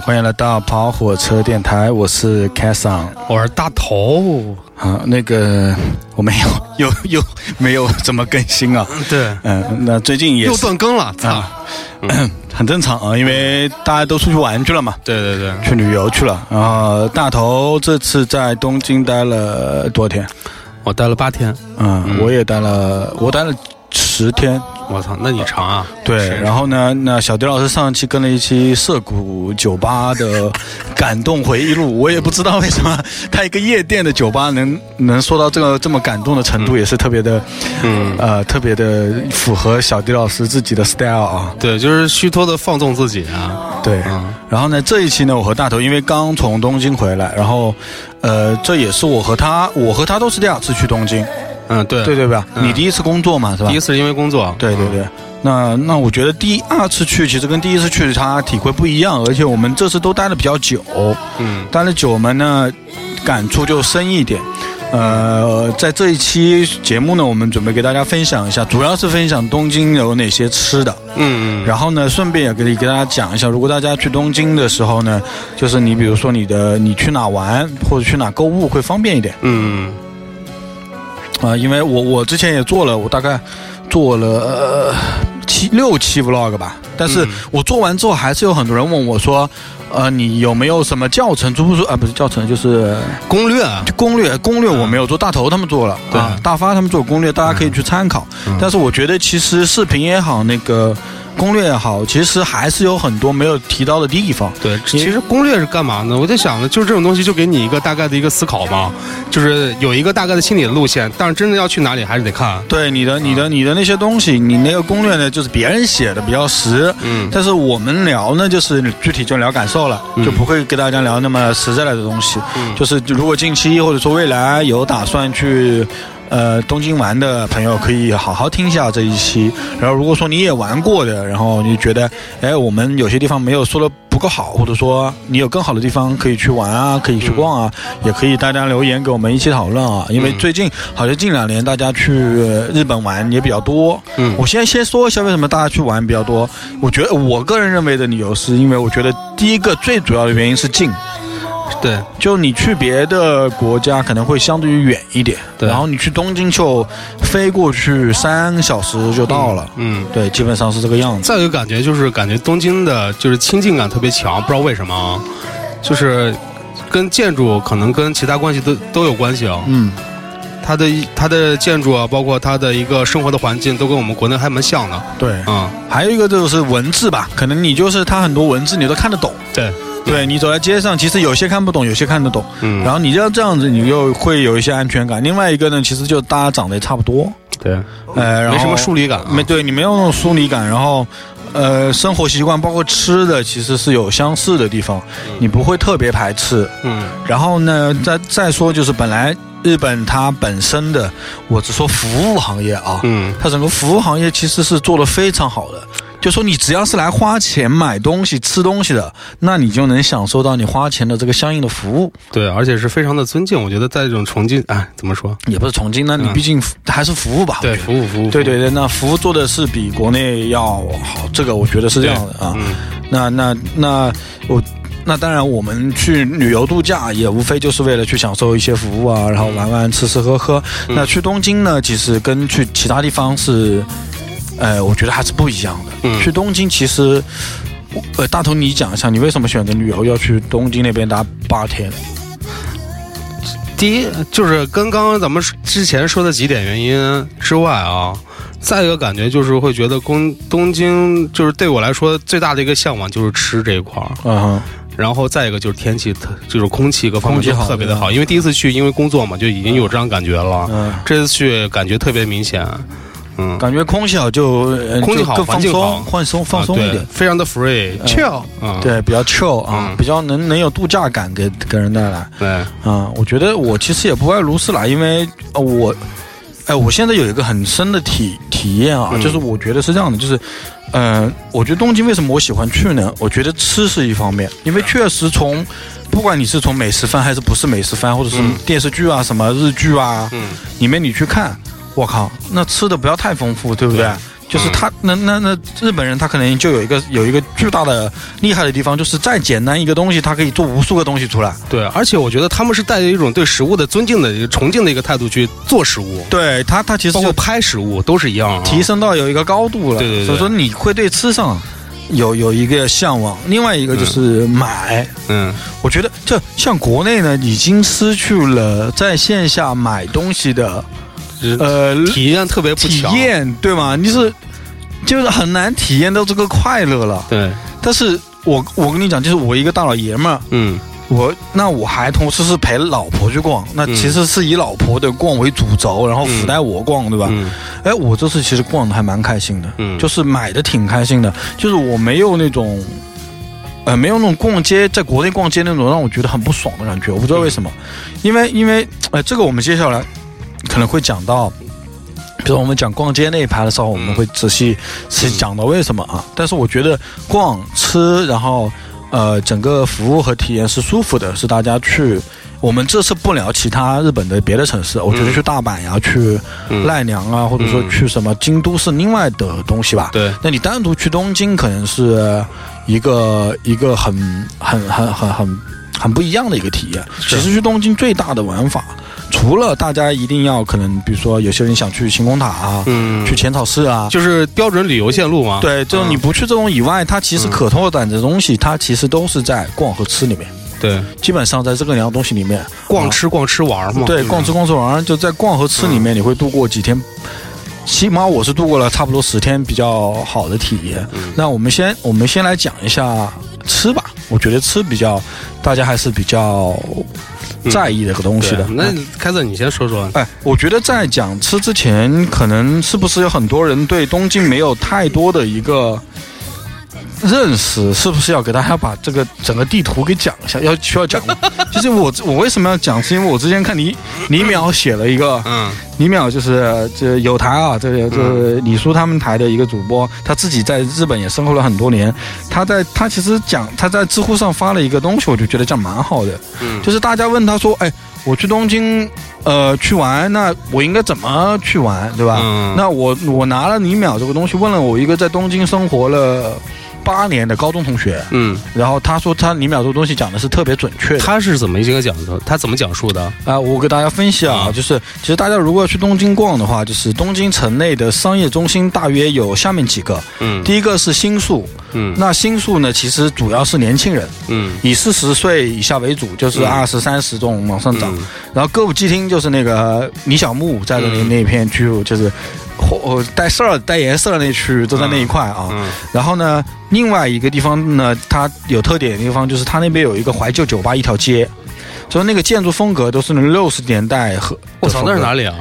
好，欢迎来到跑火车电台，我是 Kason 我是大头，啊。那个我没有 又又没有怎么更新啊？对，嗯，那最近也又断更了，操！啊，很正常啊，因为大家都出去玩去了嘛，对对对，去旅游去了。然后大头这次在东京待了多少天？我待了八天，嗯，我也待了，我待了十天。我操，那你长啊？对，然后呢，那小迪老师上一期跟了一期涩谷酒吧的感动回忆录，我也不知道为什么他一个夜店的酒吧能能说到这个这么感动的程度，也是特别的，嗯，呃，特别的符合小迪老师自己的 style 啊。对，就是虚脱的放纵自己啊。对，嗯然后呢，这一期呢，我和大头因为刚从东京回来，然后，呃，这也是我和他，我和他都是第二次去东京，嗯，对。对对吧？嗯。你第一次工作嘛，是吧？第一次是因为工作，对对对，那那我觉得第二次去其实跟第一次去它体会不一样，而且我们这次都待的比较久，嗯，待的久嘛呢，感触就深一点。呃，在这一期节目呢，我们准备给大家分享一下，主要是分享东京有哪些吃的，嗯嗯，然后呢，顺便也给给大家讲一下，如果大家去东京的时候呢，就是你比如说你的你去哪玩或者去哪购物会方便一点。嗯啊、因为我我之前也做了，我大概做了、呃、七六期 vlog 吧，但是嗯我做完之后，还是有很多人问我说，呃，你有没有什么教程？出不出啊？不是教程，就是攻略啊，攻略。攻略我没有做，大头他们做了，对啊，大发他们做攻略，大家可以去参考。嗯但是我觉得其实视频也好，那个攻略也好，其实还是有很多没有提到的地方。对，其实攻略是干嘛呢？我在想呢，就是这种东西就给你一个大概的一个思考嘛，就是有一个大概的心理的路线，但是真的要去哪里还是得看。对你的、你的、你的那些东西，你那个攻略呢，就是别人写的比较实，嗯但是我们聊呢，就是具体就聊感受了，嗯就不会跟大家聊那么实在的东西。嗯就是如果近期或者说未来有打算去。呃，东京玩的朋友可以好好听一下这一期。然后，如果说你也玩过的，然后你觉得，哎，我们有些地方没有说的不够好，或者说你有更好的地方可以去玩啊，可以去逛啊，也可以大家留言给我们一起讨论啊。因为嗯最近好像近两年大家去日本玩也比较多，嗯我先先说一下为什么大家去玩比较多。我觉得我个人认为的理由是因为我觉得第一个最主要的原因是近，对，就你去别的国家可能会相对于远一点，对。然后你去东京就飞过去三个小时就到了，嗯。对，基本上是这个样子。再有一个感觉就是感觉东京的就是亲近感特别强，不知道为什么啊，就是跟建筑可能跟其他关系都都有关系啊。嗯，它的它的建筑啊，包括它的一个生活的环境，都跟我们国内还蛮像的。对，嗯，还有一个就是文字吧，可能你就是它很多文字你都看得懂，对，对你走在街上，其实有些看不懂，有些看得懂，嗯，然后你要这样子，你又会有一些安全感。另外一个呢，其实就大家长得也差不多，对，呃，然后没什么疏离感啊。没对你没有那种疏离感，然后，呃，生活习惯包括吃的其实是有相似的地方，你不会特别排斥。嗯。然后呢，再再说就是本来日本它本身的，我只说服务行业啊，嗯。它整个服务行业其实是做的非常好的。就说你只要是来花钱买东西、吃东西的，那你就能享受到你花钱的这个相应的服务，对，而且是非常的尊敬。我觉得在这种重庆，哎，怎么说？也不是崇敬，那你嗯毕竟还是服务吧。对，服务服务。对对对，那服务做的是比国内要好，这个我觉得是这样的啊。嗯那那那我。那当然，我们去旅游度假也无非就是为了去享受一些服务啊，然后玩玩、吃吃喝喝。嗯那去东京呢，其实跟去其他地方是，呃，我觉得还是不一样的。嗯去东京其实，呃，大头你讲一下，你为什么选择旅游要去东京那边待八天？第一就是跟刚刚咱们之前说的几点原因之外啊，再一个感觉就是会觉得东东京就是对我来说最大的一个向往就是吃这一块儿，嗯，然后再一个就是天气特就是空气各方面都特别的好，因为第一次去因为工作嘛就已经有这样感觉了，嗯，这次去感觉特别明显，嗯，感觉空气好就呃空气好就更放松，放松放松一点。非常的 free chill，嗯，对，比较 chill 啊，嗯。比较能能有度假感给给人带来。对，啊。我觉得我其实也不爱卢斯啦，因为呃我，哎，我现在有一个很深的体体验啊，嗯。就是我觉得是这样的，就是，嗯，我觉得东京为什么我喜欢去呢？我觉得吃是一方面，因为确实从不管你是从美食番还是不是美食番，或者是嗯。电视剧啊、什么日剧啊，嗯，里面你去看，我靠，那吃的不要太丰富，对不对？对就是他，那那那日本人他可能就有一个有一个巨大的厉害的地方，就是再简单一个东西，他可以做无数个东西出来。对，而且我觉得他们是带着一种对食物的尊敬的、一个崇敬的一个态度去做食物，对他，他其实就包括拍食物都是一样啊，提升到有一个高度了。对对对所以说你会对吃上有有一个向往。另外一个就是买，嗯，我觉得这像国内呢，已经失去了在线下买东西的就是呃体验特别不体，验，对吗？你是就是很难体验到这个快乐了。对，但是我我跟你讲，就是我一个大老爷们儿，嗯我那我还同时是陪老婆去逛，那嗯其实是以老婆的逛为主轴，然后附带我逛，对吧？嗯哎，我这次其实逛的还蛮开心的，嗯就是买的挺开心的，就是我没有那种。呃，没有那种逛街，在国内逛街那种让我觉得很不爽的感觉，我不知道为什么，因为因为呃，这个我们接下来可能会讲到，比如我们讲逛街那一排的时候，我们会仔细仔细讲到为什么啊。但是我觉得逛、吃，然后呃，整个服务和体验是舒服的，是大家去。我们这次不聊其他日本的别的城市，我觉得去大阪呀、去嗯奈良啊，或者说去什么京都是另外的东西吧。对，那你单独去东京，可能是一个一个很很很很很很不一样的一个体验。其实去东京最大的玩法，除了大家一定要可能，比如说有些人想去晴空塔啊，嗯，去浅草寺啊。就是标准旅游线路嘛，对，就是你嗯不去这种以外，它其实可拓展的东西，它其实都是在逛和吃里面，对，基本上在这个两样东西里面，逛吃逛吃玩嘛，对，嗯逛吃逛吃玩，就在逛和吃里面，你会度过几天。起码我是度过了差不多十天比较好的体验。嗯。那我们先我们先来讲一下吃吧，我觉得吃比较大家还是比较在意这个东西的。对那开子你先说说，哎，我觉得在讲吃之前，可能是不是有很多人对东京没有太多的一个认识？是不是要给大家把这个整个地图给讲一下？要需要讲吗？就是我我为什么要讲？是因为我之前看李李淼写了一个，嗯李淼就是这有台啊，这个就是李叔他们台的一个主播，他自己在日本也生活了很多年。他在他其实讲他在知乎上发了一个东西，我就觉得这样蛮好的。嗯，就是大家问他说：“哎，我去东京，呃，去玩，那我应该怎么去玩，对吧？”嗯那我我拿了李淼这个东西，问了我一个在东京生活了八年的高中同学，嗯，然后他说他李淼这个东西讲的是特别准确的。他是怎么一个讲的？他怎么讲述的？啊、我给大家分析啊，嗯就是其实大家如果要去东京逛的话，就是东京城内的商业中心大约有下面几个。嗯第一个是新宿，嗯那新宿呢，其实主要是年轻人，嗯以四十岁以下为主，就是嗯二十三十这种往上涨。嗯然后歌舞伎町就是那个李小牧在的那、嗯那片区域，就是火带色儿带颜色的那区域都在那一块啊。嗯然后呢，另外一个地方呢，它有特点的地方就是它那边有一个怀旧酒吧一条街，就是那个建筑风格都是六十年代和。我操，那是哪里？里啊？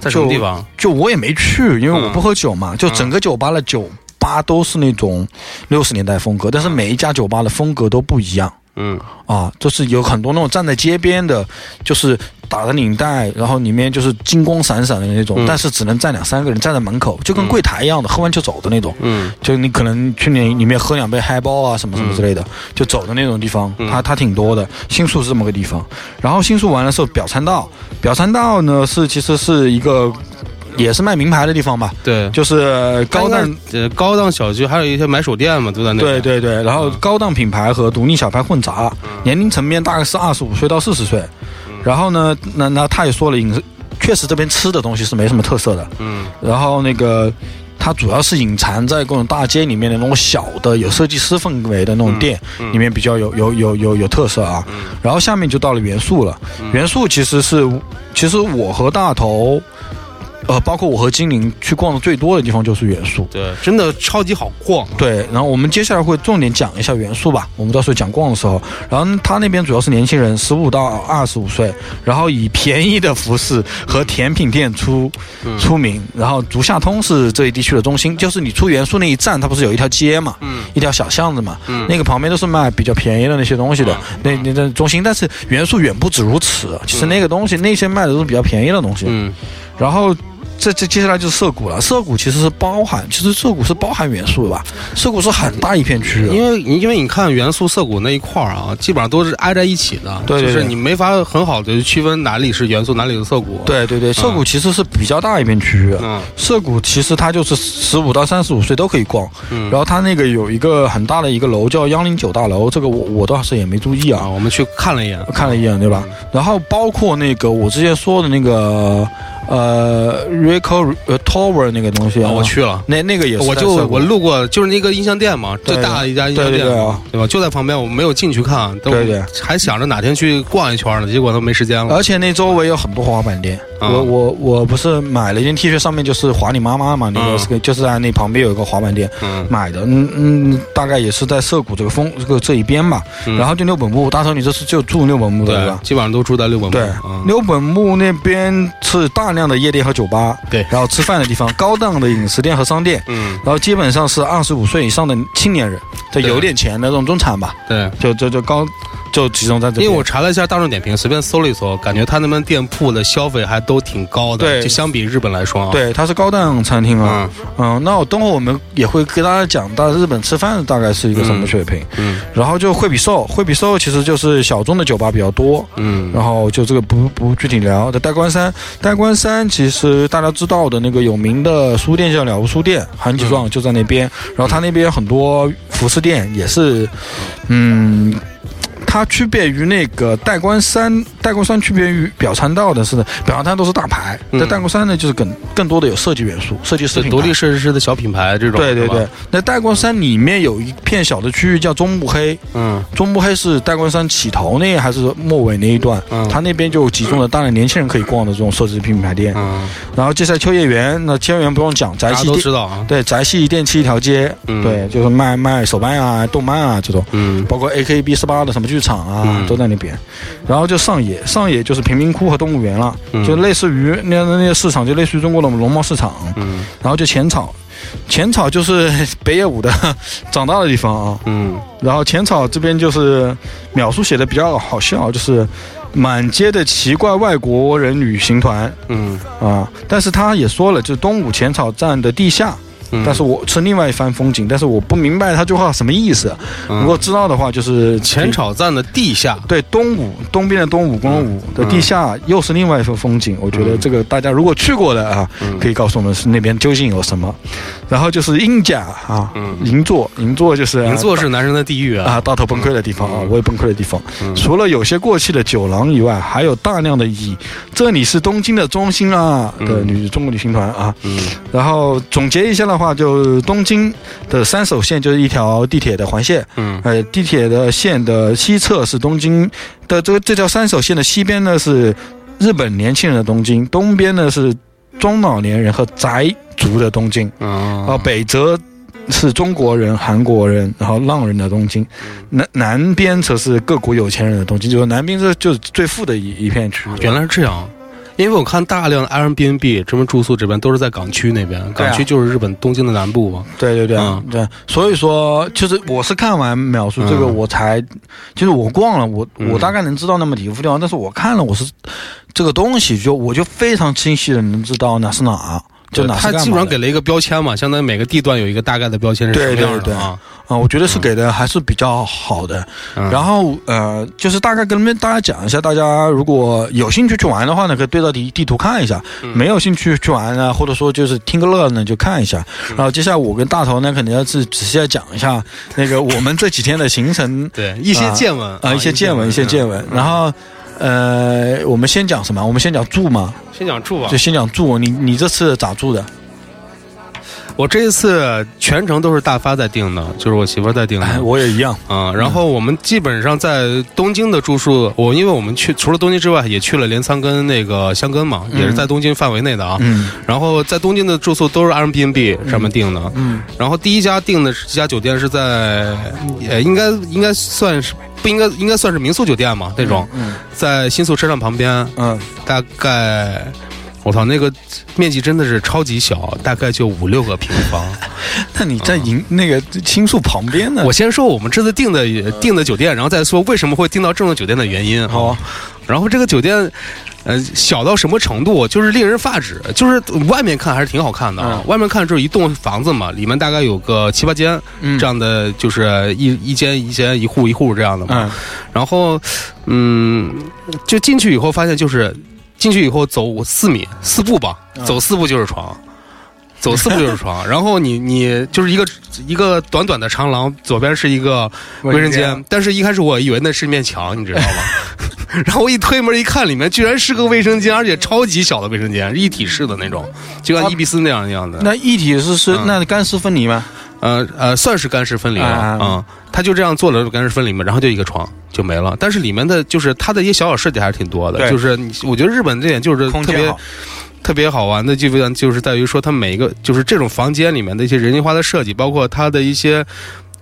在什么地方？就我也没去，因为我不喝酒嘛。就整个酒吧的酒吧都是那种六十年代风格，但是每一家酒吧的风格都不一样。嗯。啊，就是有很多那种站在街边的，就是打着领带，然后里面就是金光闪闪的那种，嗯。但是只能站两三个人站在门口，就跟柜台一样的，喝完就走的那种。嗯。就你可能去里里面喝两杯嗨包啊什么什么之类的，就走的那种地方，嗯。它它挺多的。新宿是这么个地方，然后新宿完了之后，表参道，表参道呢是其实是一个也是卖名牌的地方吧，对，就是高档呃高档小区，还有一些买手店嘛，都在那。对，对对，然后嗯高档品牌和独立小牌混杂，年龄层面大概是二十五岁到四十岁。嗯然后呢，那那他也说了，饮食确实这边吃的东西是没什么特色的。嗯然后那个它主要是隐藏在各种大街里面的那种小的有设计师氛围的那种店、嗯里面比较有有有有有特色啊。然后下面就到了元素了，嗯元素其实是其实我和大头。呃，包括我和精灵去逛的最多的地方就是元素。对，真的超级好逛。对，然后我们接下来会重点讲一下元素吧。我们到时候讲逛的时候，然后他那边主要是年轻人，十五到二十五岁，然后以便宜的服饰和甜品店出、出名。然后竹下通是这一地区的中心，就是你出元素那一站，它不是有一条街嘛，嗯一条小巷子嘛，嗯那个旁边都是卖比较便宜的那些东西的，那那那中心。但是元素远不止如此，其实那个东西那些卖的都是比较便宜的东西。嗯，然后这这接下来就是涩谷了，涩谷其实是包含，其实涩谷是包含元素的吧？涩谷是很大一片区域，因为因为你看元素涩谷那一块儿啊，基本上都是挨在一起的，对对对就是你没法很好的区分哪里是元素，哪里是涩谷。，对对对，涩谷其实是比较大一片区域。嗯涩谷其实它就是十五到三十五岁都可以逛，嗯然后它那个有一个很大的一个楼叫幺零九大楼，这个我我倒是也没注意啊，啊，我们去看了一眼，看了一眼对吧？然后包括那个我之前说的那个呃 Rico 呃 Tower 那个东西啊，啊，我去了。那那个也是我就我路过，就是那个音像店嘛，最大的一家音像店嘛对对对啊，对吧？就在旁边，我没有进去看，都对对还想着哪天去逛一圈呢，结果都没时间了。而且那周围有很多滑板店，啊我我我不是买了一件 T 恤，上面就是滑你妈妈嘛，那个嗯是个就是在那旁边有一个滑板店嗯买的，嗯嗯，大概也是在涩谷这个风这个这一边吧。嗯然后就六本木，大头你这次就住六本木的对对吧，？基本上都住在六本木。对，嗯六本木那边是大量的夜店和酒吧，对。然后吃饭的地方，高档的饮食店和商店，嗯，然后基本上是二十五岁以上的青年人，就有点钱的这种中产吧，对。就就就高就集中在这边。因为我查了一下大众点评，随便搜了一搜，感觉他那边店铺的消费还都挺高的，对就相比日本来说啊。，对，它是高档餐厅啊。嗯，那我等会儿我们也会给大家讲到日本吃饭大概是一个什么水平。嗯然后就惠比寿，惠比寿其实就是小众的酒吧比较多。嗯，然后就这个不不具体聊。在代官山，代官山其实大家知道的那个有名的书店叫了无书店，韩吉庄就在那边。然后他那边很多服饰店也是，嗯。它区别于那个代官山，代官山区别于表参道的是呢，表参道都是大牌，嗯在代官山呢就是更更多的有设计元素，设计师独立设计师的小品牌这种。对对对，，那代官山里面有一片小的区域叫中目黑，嗯中目黑是代官山起头那还是末尾那一段？嗯它那边就集中了大量年轻人可以逛的这种设计品牌店。嗯，然后接下来秋叶原，那秋叶原不用讲，宅系都知道啊。对宅系电器一条街，嗯对，就是卖卖手办啊、动漫啊这种。嗯包括 A K B 四八的什么剧场啊，嗯都在那边。然后就上野，上野就是贫民窟和动物园了，嗯就类似于那那些市场，就类似于中国的农贸市场。嗯然后就浅草，浅草就是 北野武的 长大的地方啊。嗯然后浅草这边就是描述写的比较好笑，就是满街的奇怪外国人旅行团嗯啊。但是他也说了，就是东武浅草站的地下，嗯，但是我是另外一番风景，但是我不明白他这句话什么意思。嗯如果知道的话，就是浅草站的地下。对东武东边的东武光武的地下又是另外一番风景。我觉得这个大家如果去过的啊，嗯可以告诉我们是那边究竟有什么。然后就是鹰甲啊嗯，银座，银座就是银座是男人的地狱啊。啊，大头崩溃的地方啊，嗯我也崩溃的地方。嗯除了有些过气的酒廊以外，还有大量的以“这里是东京的中心啊”的嗯女中国旅行团啊。嗯然后总结一下的话，就东京的三手线就是一条地铁的环线，嗯呃，地铁的线的西侧是东京的这个这条三手线的西边呢是日本年轻人的东京，东边呢是中老年人和宅族的东京。啊啊，北则是中国人、韩国人，然后浪人的东京，南南边则是各国有钱人的东京，就是南边这就是最富的一一片区域。原来是这样。因为我看大量的 Airbnb 这边住宿这边都是在港区那边，港区就是日本东京的南部嘛。对对对、嗯。对，所以说就是我是看完描述这个嗯。我才，就是我逛了，我嗯。我大概能知道那么几个地方，但是我看了我是这个东西就我就非常清晰的能知道哪是哪，就哪是他干嘛的基本上给了一个标签嘛，相当于每个地段有一个大概的标签是什么对对对样的啊。啊，我觉得是给的还是比较好的。嗯然后呃，就是大概跟大家讲一下，大家如果有兴趣去玩的话呢，可以对照地地图看一下；嗯没有兴趣去玩呢，或者说就是听个乐呢，就看一下。嗯然后接下来我跟大头呢，肯定要是仔细要讲一下那个我们这几天的行程 对一些见闻啊，一些见闻，一些见闻。嗯然后呃，我们先讲什么？我们先讲住嘛，先讲住吧就。先讲住。你你这次咋住的？我这一次全程都是大发在订的，就是我媳妇儿在订的。哎，我也一样。啊、然后我们基本上在东京的住宿，我因为我们去除了东京之外，也去了镰仓跟那个箱根嘛，也是在东京范围内的啊。嗯然后在东京的住宿都是 Airbnb 上面订的。嗯，然后第一家订的这家酒店是在，呃，应该应该算是不应该应该算是民宿酒店嘛那种，嗯在新宿车站旁边，嗯，大概。我操，那个面积真的是超级小，大概就五六个平方。那你在营那个青树旁边呢？我先说我们这次订的订的酒店，然后再说为什么会订到这种酒店的原因。好啊，然后这个酒店，呃，小到什么程度，就是令人发指。就是外面看还是挺好看的啊，嗯外面看就是一栋房子嘛，里面大概有个七八间、嗯这样的，就是一一间一间一户一户这样的嘛。嗯然后，嗯，就进去以后发现就是进去以后走四米四步吧，嗯走四步就是床。走四步就是床，然后你你就是一个一个短短的长廊，左边是一个卫生间，但是一开始我以为那是一面墙，你知道吗？然后我一推门一看，里面居然是个卫生间，而且超级小的卫生间，一体式的那种，就像伊比斯那样那样的。那一体式是嗯那干湿分离吗？呃呃，算是干湿分离了啊啊、他就这样做了干湿分离嘛，然后就一个床就没了。但是里面的就是它的一些小小设计还是挺多的，对就是我觉得日本这点就是特别。特别好玩的，就就是在于说它每一个就是这种房间里面的一些人性化的设计，包括它的一些。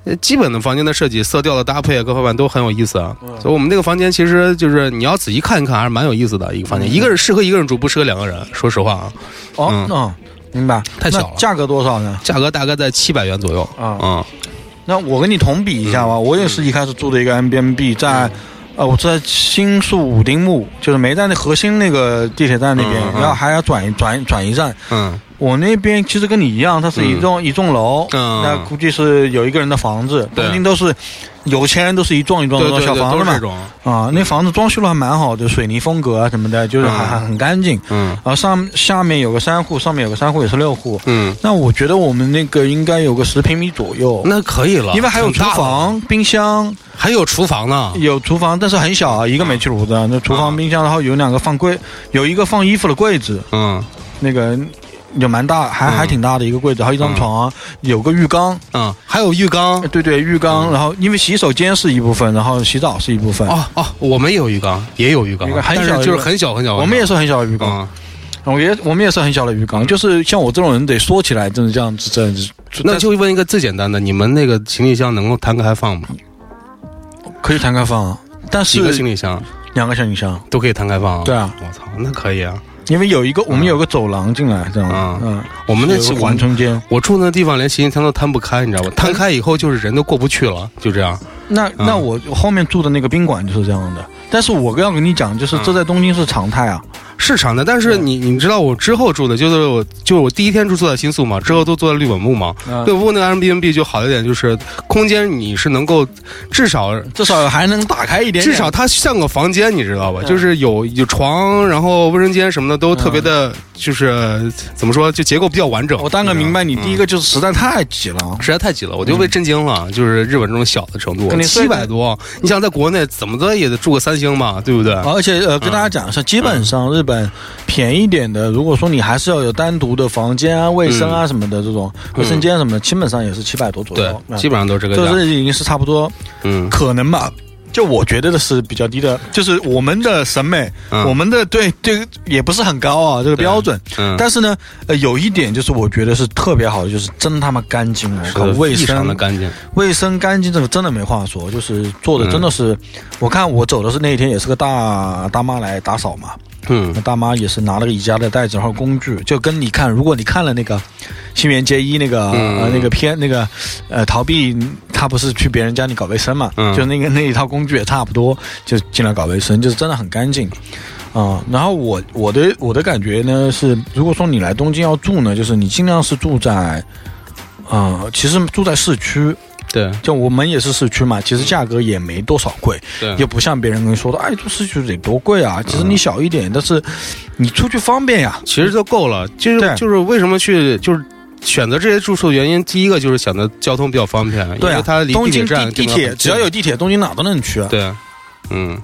呃基本的房间的设计、色调的搭配啊，各方面都很有意思啊。嗯所以我们那个房间其实就是你要仔细看一看，还是蛮有意思的一个房间。一个人适合一个人住，不适合两个人。说实话啊，哦嗯嗯，明白。太小了。那价格多少呢？价格大概在七百元左右。啊。嗯。那我跟你同比一下吧，我也是一开始住的一个 M B M B，在嗯。呃我在新宿武丁目，就是没在那核心那个地铁站那边嗯，嗯。然后还要转一转转一站。嗯我那边其实跟你一样，它是一栋一栋楼，嗯那估计是有一个人的房子。对东京都是有钱人都是一幢一幢的小房子嘛。啊，那房子装修的还蛮好的，水泥风格啊什么的，就是还嗯还很干净。嗯然后上下面有个三户，上面有个三户也是六户。嗯，那我觉得我们那个应该有个十平米左右，那可以了，因为还有厨房、冰箱，还有厨房呢。有厨房，但是很小啊，一个煤气炉子。那厨房、啊冰箱，然后有两个放柜，有一个放衣服的柜子，嗯那个有蛮大，还嗯还挺大的一个柜子，还有一张床，有个浴缸。嗯，还有浴缸呃。对对，浴缸，然后因为洗手间是一部分，然后洗澡是一部分。哦哦，我们也有浴缸，也有浴缸很小就是很小很小。我们也是很小的浴缸，嗯，我也我们也是很小的浴缸，就是像我这种人得缩起来，就是这样子，这样子。那就问一个最简单的，你们那个行李箱能够摊开放吗？可以摊开放，但是几个行李箱两个行李箱，都可以摊开放。对啊，我操，那可以啊。因为有一个我们有个走廊进来，这样，嗯嗯，我们那有个缓冲间。我住那地方连行李箱都摊不开，你知道吧？摊开以后就是人都过不去了，就这样。那那我后面住的那个宾馆就是这样的，但是我要跟你讲，就是这在东京是常态啊。是长的，但是你你知道我之后住的就是我就是我第一天住住在新宿嘛，之后都住在绿本木嘛。嗯绿本木那个 Airbnb 就好一点，就是空间你是能够至少至少还能打开一点点至少它像个房间，你知道吧？嗯就是有有床，然后卫生间什么的都特别的，就是怎么说，就结构比较完整。我大概明白你嗯第一个就是实在太挤了。实在太挤了，我就被震惊了。就是日本这种小的程度跟，你说七百多，你想在国内怎么着也得住个三星吧，对不对？而且呃，跟大家讲一下，基本上日本便宜点的，如果说你还是要有单独的房间啊、卫生啊什么的这种卫生间什么的，基本上也是七百多左右。，嗯基本上都是这个价。这是已经是差不多嗯，可能吧。就我觉得的是比较低的，就是我们的审美，嗯我们的对对也不是很高啊，这个标准。嗯，但是呢，呃，有一点就是我觉得是特别好的，就是真他妈干净，我靠，卫生干净。卫生干净，这个真的没话说，就是做的嗯真的是，我看我走的是那一天也是个大大妈来打扫嘛，嗯。那大妈也是拿了个宜家的袋子然后工具，就跟你看，如果你看了那个《新垣结衣》那个、嗯。呃那个片那个呃逃避，他不是去别人家里搞卫生嘛，嗯。就那个那一套工具也差不多，就进来搞卫生，就是真的很干净。啊、然后我我的我的感觉呢是，如果说你来东京要住呢，就是你尽量是住在，呃，其实住在市区，对就我们也是市区嘛，其实价格也没多少贵，对也不像别人跟你说的，哎，住市区得多贵啊。其实你小一点，但是你出去方便呀。其实就够了。就是就是为什么去就是。选择这些住宿的原因，第一个就是想着交通比较方便，对啊因为它，离地铁站地地铁只要有地铁，东京哪都能去啊。对，嗯，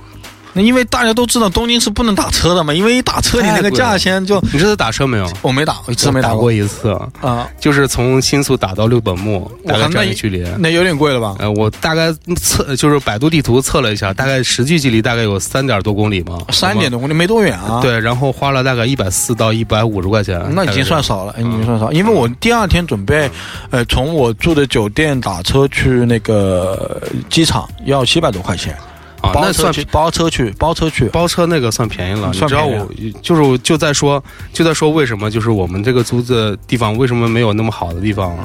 那因为大家都知道东京是不能打车的嘛，因为一打车你那个价钱就你这次打车没有？我没打，我一次没打没过过一次，啊，就是从新宿打到六本木，大概我靠那这样一距离。那有点贵了吧？呃，我大概测就是百度地图测了一下，大概实际距离大概有三点多公里嘛，三点多公里没多远啊。。对，然后花了大概一百四到一百五十块钱，那已经算少了，已经算少。因为我第二天准备，呃，从我住的酒店打车去那个机场要七百多块钱，啊，那算包车去，包车去，包车去。包车那个算便宜了，你算便宜知道我就是就在说就在说为什么就是我们这个租的地方为什么没有那么好的地方，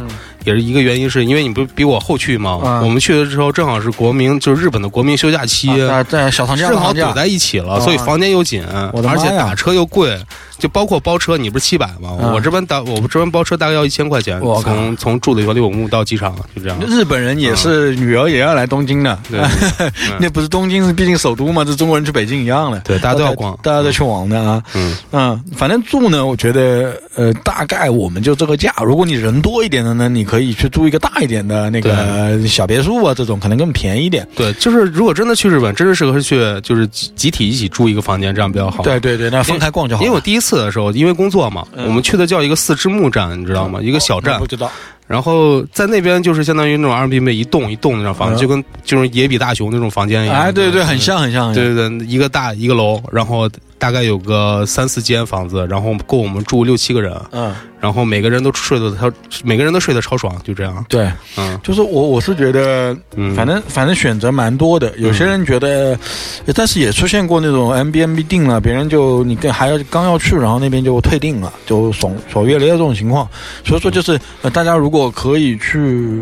也是一个原因是因为你不比我后去吗？嗯我们去的时候正好是国民就是日本的国民休假期。啊在在小长假，正好堵在一起了，啊所以房间又紧，而且打车又贵，就包括包车，你不是七百吗？啊我这边打我这边包车大概要一千块钱，从从住的地方六本木到机场就这样。日本人也是女儿也要来东京的，对 那不是东京是毕竟首都嘛，这中国人去北京一样的，对大家都要逛大家都去玩的啊。嗯嗯，反正住呢，我觉得呃，大概我们就这个价。如果你人多一点的呢，你可以去住一个大一点的那个小别墅啊，这种可能更便宜一点。对，就是如果真的去日本，真是适合去就是集集体一起住一个房间，这样比较好。对对对，那分开逛就好。因为我第一次的时候，因为工作嘛，嗯我们去的叫一个四之木站，你知道吗？一个小站我不，知道。然后在那边就是相当于那种 Airbnb 一栋一栋那种房子，嗯就跟就是野比大雄那种房间一样。哎，对对，很像很像。很像对对对，一个大一个楼，然后大概有个三四间房子，然后够我们住六七个人，嗯，然后每个人都睡得超，每个人都睡得超爽，就这样。对，嗯就是我我是觉得，嗯，反正反正选择蛮多的。有些人觉得，但是也出现过那种 M B M B 定了，别人就你跟还要刚要去，然后那边就退定了，就爽爽约了这种情况。所以说就是，呃，大家如果可以去。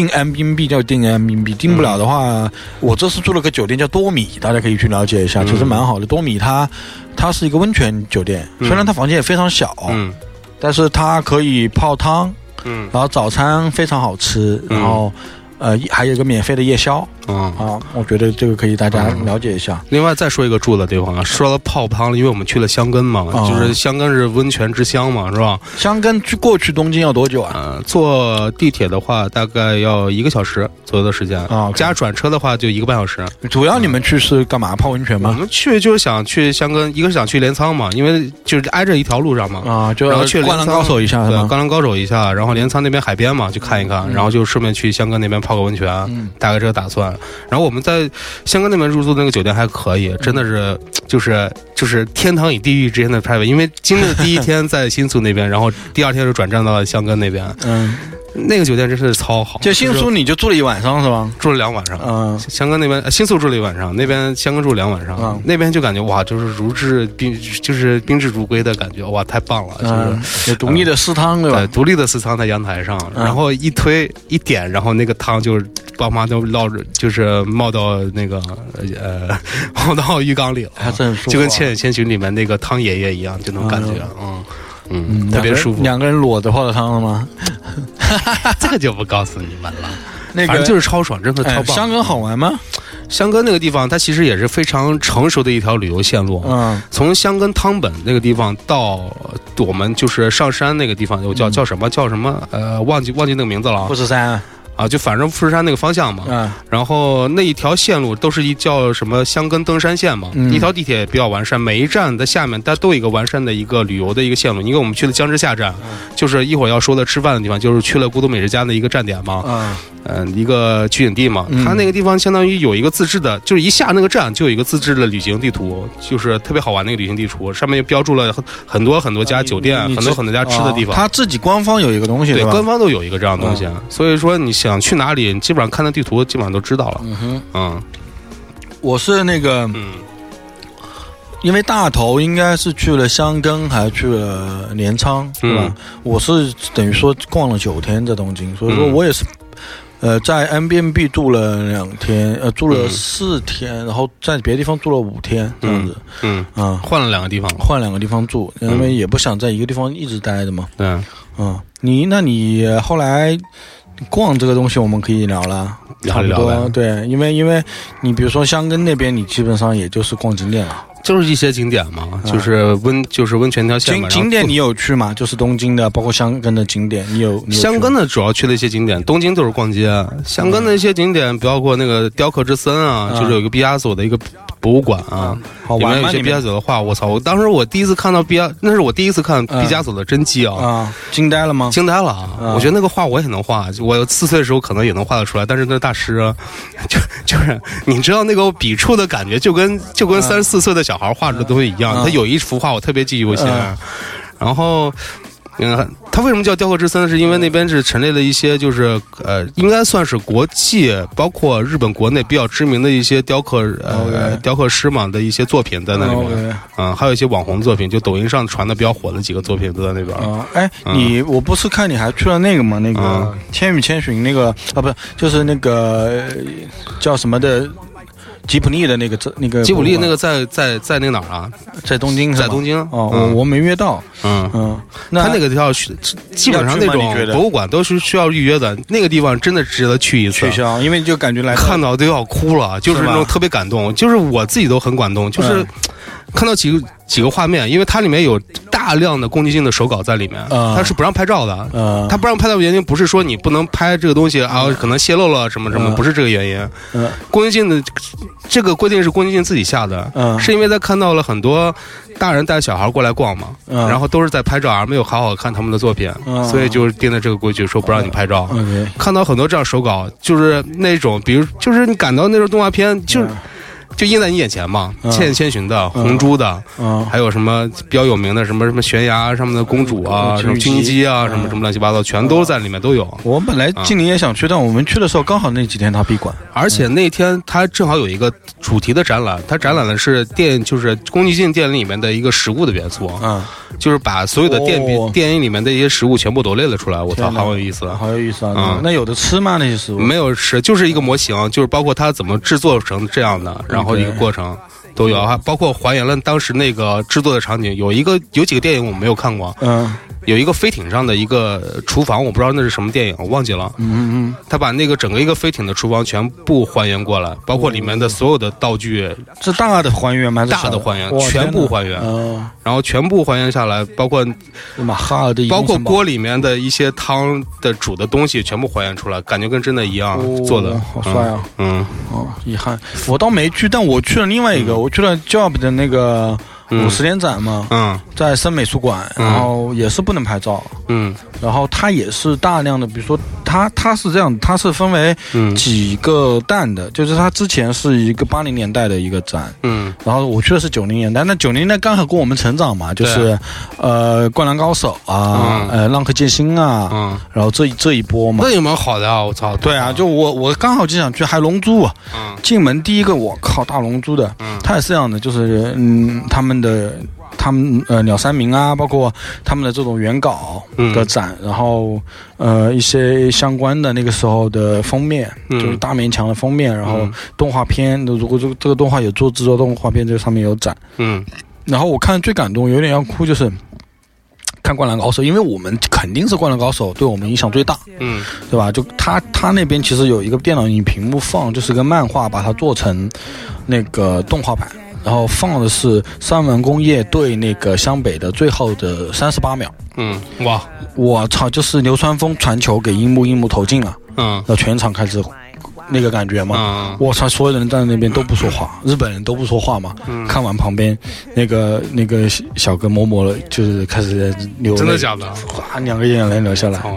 订 M B N B 就订 M B N B，订不了的话，我这次住了个酒店叫多米，大家可以去了解一下，嗯其实蛮好的。多米它它是一个温泉酒店，嗯虽然它房间也非常小，嗯。但是它可以泡汤，嗯。然后早餐非常好吃，嗯然后呃还有一个免费的夜宵嗯。啊，我觉得这个可以大家了解一下。另外再说一个住的地方啊，说到泡汤，因为我们去了香根嘛，哦就是香根是温泉之乡嘛，是吧？香根去过去东京要多久啊？呃，坐地铁的话大概要一个小时左右的时间啊，OK 加转车的话就一个半小时。主要你们去是干嘛？泡温泉吗？我们去就是想去香根，一个是想去镰仓嘛，因为就是挨着一条路上嘛。啊，就然后去灌篮高手一下是对，吗？灌篮高手一下，然后镰仓那边海边嘛，去看一看，然后就顺便去香根那边泡个温泉，嗯大概这个打算。然后我们在香根那边入住的那个酒店还可以，真的是就是就是天堂与地狱之间的 private，因为今日第一天在新宿那边，然后第二天就转战到了香根那边，嗯，那个酒店真是超好，就新宿你就住了一晚上是吧？住了两晚上。嗯，香哥那边，呃新宿住了一晚上，那边香哥住了两晚上，嗯。那边就感觉哇，就是如至宾，就是宾至如归的感觉，哇，太棒了，就是。嗯，有独立的私汤对对，吧？独立的私汤在阳台上，嗯。然后一推一点，然后那个汤就爸妈都捞着，就是冒到那个呃冒到浴缸里了，还真就跟《千与千寻》里面那个汤爷爷一样，这种感觉，嗯嗯，特别舒服。两个人裸着泡的汤了吗？这个就不告诉你们了，那个反正就是超爽，真的超棒。哎香根好玩吗？香根那个地方，它其实也是非常成熟的一条旅游线路。嗯从香根汤本那个地方到我们就是上山那个地方，我叫叫什么叫什么呃，忘记忘记那个名字了啊富士山，啊，就反正富士山那个方向嘛。嗯然后那一条线路都是一叫什么香根登山线嘛，嗯一条地铁比较完善，每一站的下面它都有一个完善的一个旅游的一个线路。因为我们去的江之下站，嗯就是一会儿要说的吃饭的地方，就是去了孤独美食家的一个站点嘛，嗯嗯、一个取景地嘛。嗯它那个地方相当于有一个自制的，就是一下那个站就有一个自制的旅行地图，就是特别好玩的一个旅行地图，上面标注了很很多很多家酒店，你很多很多家吃的地方。哦他自己官方有一个东西对，官方都有一个这样的东西，所以说你想去哪里，你基本上看那地图，基本上都知道了。嗯哼，嗯我是那个，嗯因为大头应该是去了香根，还去了镰仓，是吧？嗯我是等于说逛了九天在东京，所以说嗯我也是。呃，在 M B M B 住了两天，呃，住了嗯四天，然后在别的地方住了五天，这样子，嗯，嗯，换了两个地方。换两个地方住，因为也不想在一个地方一直待着嘛，对，嗯，你那你后来逛这个东西，我们可以聊了，聊差不多对，因为因为你比如说香根那边，你基本上也就是逛景点了。就是一些景点嘛，就是温就是温泉条线嘛。景景点你有有去吗？就是东京的，包括香根的景点，你有？你有香根的主要去的一些景点，东京都是逛街。香根的一些景点包括那个雕刻之森啊，嗯就是有一个毕加索的一个博物馆啊，好里面有些毕加索的画，我操！我当时我第一次看到毕加，那是我第一次看毕加索的真迹啊。啊，惊呆了吗？惊呆了啊！嗯我觉得那个画我也能画，我四岁的时候可能也能画得出来，但是那大师啊，就就是你知道那个笔触的感觉，就跟就跟三十四岁的小孩画出的东西一样。嗯他有一幅画我特别记忆犹新，嗯然后。嗯，它为什么叫雕刻之森？是因为那边是陈列了一些，就是呃，应该算是国际，包括日本国内比较知名的一些雕刻呃雕刻师嘛的一些作品在那里嗯，还有一些网红作品，就抖音上传的比较火的几个作品都在那边。啊，哎，嗯你我不是看你还去了那个吗？那个嗯《千与千寻》那个啊，不是，就是那个呃叫什么的吉普力的那个这那个吉普力那个个在在在那个哪儿啊？在东京是在东京。哦，我没约到，嗯，嗯，他那个个要，基本上那种博物馆都是需要预约的。那个地方真的值得去一次。取。消，因为就感觉来看到都要哭了，就是那种特别感动，就是我自己都很感动，就是嗯看到几个几个画面，因为它里面有大量的攻击性的手稿在里面，嗯。它是不让拍照的。呃，他不让拍照的原因不是说你不能拍这个东西啊，可能泄露了什么什么，嗯。不是这个原因。嗯。宫崎骏的这个规定是宫崎骏自己下的，嗯。是因为他看到了很多大人带小孩过来逛嘛，嗯。然后都是在拍照，而没有好好看他们的作品，嗯。所以就是定的这个规矩，说不让你拍照。看到很多这样手稿，就是那种，比如就是你感到那种动画片，就是、就印在你眼前嘛，嗯千与千寻的、红猪的，嗯还有什么比较有名的什么什么悬崖上面的公主啊，嗯什么军机啊，什么什么乱七八糟，全都在里面都有。我本来静宁也想去，但我们去的时候刚好那几天他闭馆，而且那天他正好有一个主题的展览，他展览的是电，就是宫崎骏电影里面的一个食物的元素，嗯，就是把所有的电影、哦电影里面的一些食物全部都列了出来。我操，好有意思！好有意思啊嗯！那有的吃吗？那些食物？没有吃，就是一个模型，就是包括它怎么制作成这样的，然后一个过程都有，啊包括还原了当时那个制作的场景。有一个有几个电影我没有看过，嗯有一个飞艇上的一个厨房，我不知道那是什么电影，我忘记了。嗯嗯他把那个整个一个飞艇的厨房全部还原过来，包括里面的所有的道具，嗯，是大的还原吗？大的还原全部还原嗯，然后全部还原下来，包括马哈包括锅里面的一些汤的煮的东西全部还原出来，感觉跟真的一样哦做的，好帅啊！嗯！哦，遗憾，我倒没去，但我去了另外一个，我去了 Job 的那个五十年展嘛，嗯。在深美术馆，嗯。然后也是不能拍照，嗯。然后它也是大量的，比如说它它是这样，它是分为嗯。几个蛋的，就是它之前是一个八零年代的一个展，嗯。然后我去的是九零年代，那九零年代刚好跟我们成长嘛，就是呃《灌篮高手》啊，嗯。呃《浪客剑心》啊，嗯，然后这一这一波嘛。那。有蛮好的啊！我操，对啊，就我我刚好就想去，还龙珠啊，嗯。进门第一个我靠大龙珠的，嗯。它也是这样的，就是嗯他们的他们呃鸟山明啊，包括他们的这种原稿嗯。的展，然后呃一些相关的那个时候的封面，嗯。就是大面墙的封面，然后嗯。动画片，如果这个这个动画有做制作动画片，这个上面有展。嗯。然后我看最感动，有点要哭，就是看《灌篮高手》，因为我们肯定是《灌篮高手》对我们影响最大，嗯。对吧？就他他那边其实有一个电脑影屏幕放，就是个漫画，把它做成那个动画版，然后放的是三门工业对那个湘北的最后的三十八秒。嗯，哇，我操！就是流川枫传球给樱木，樱木投进了，嗯然后全场开始那个感觉嘛。嗯我操！所有人站在那边都不说话，日本人都不说话嘛。嗯看完旁边那个那个小小哥默默的，就是开始流泪，真的假的？哗，两个眼泪流下来。哦，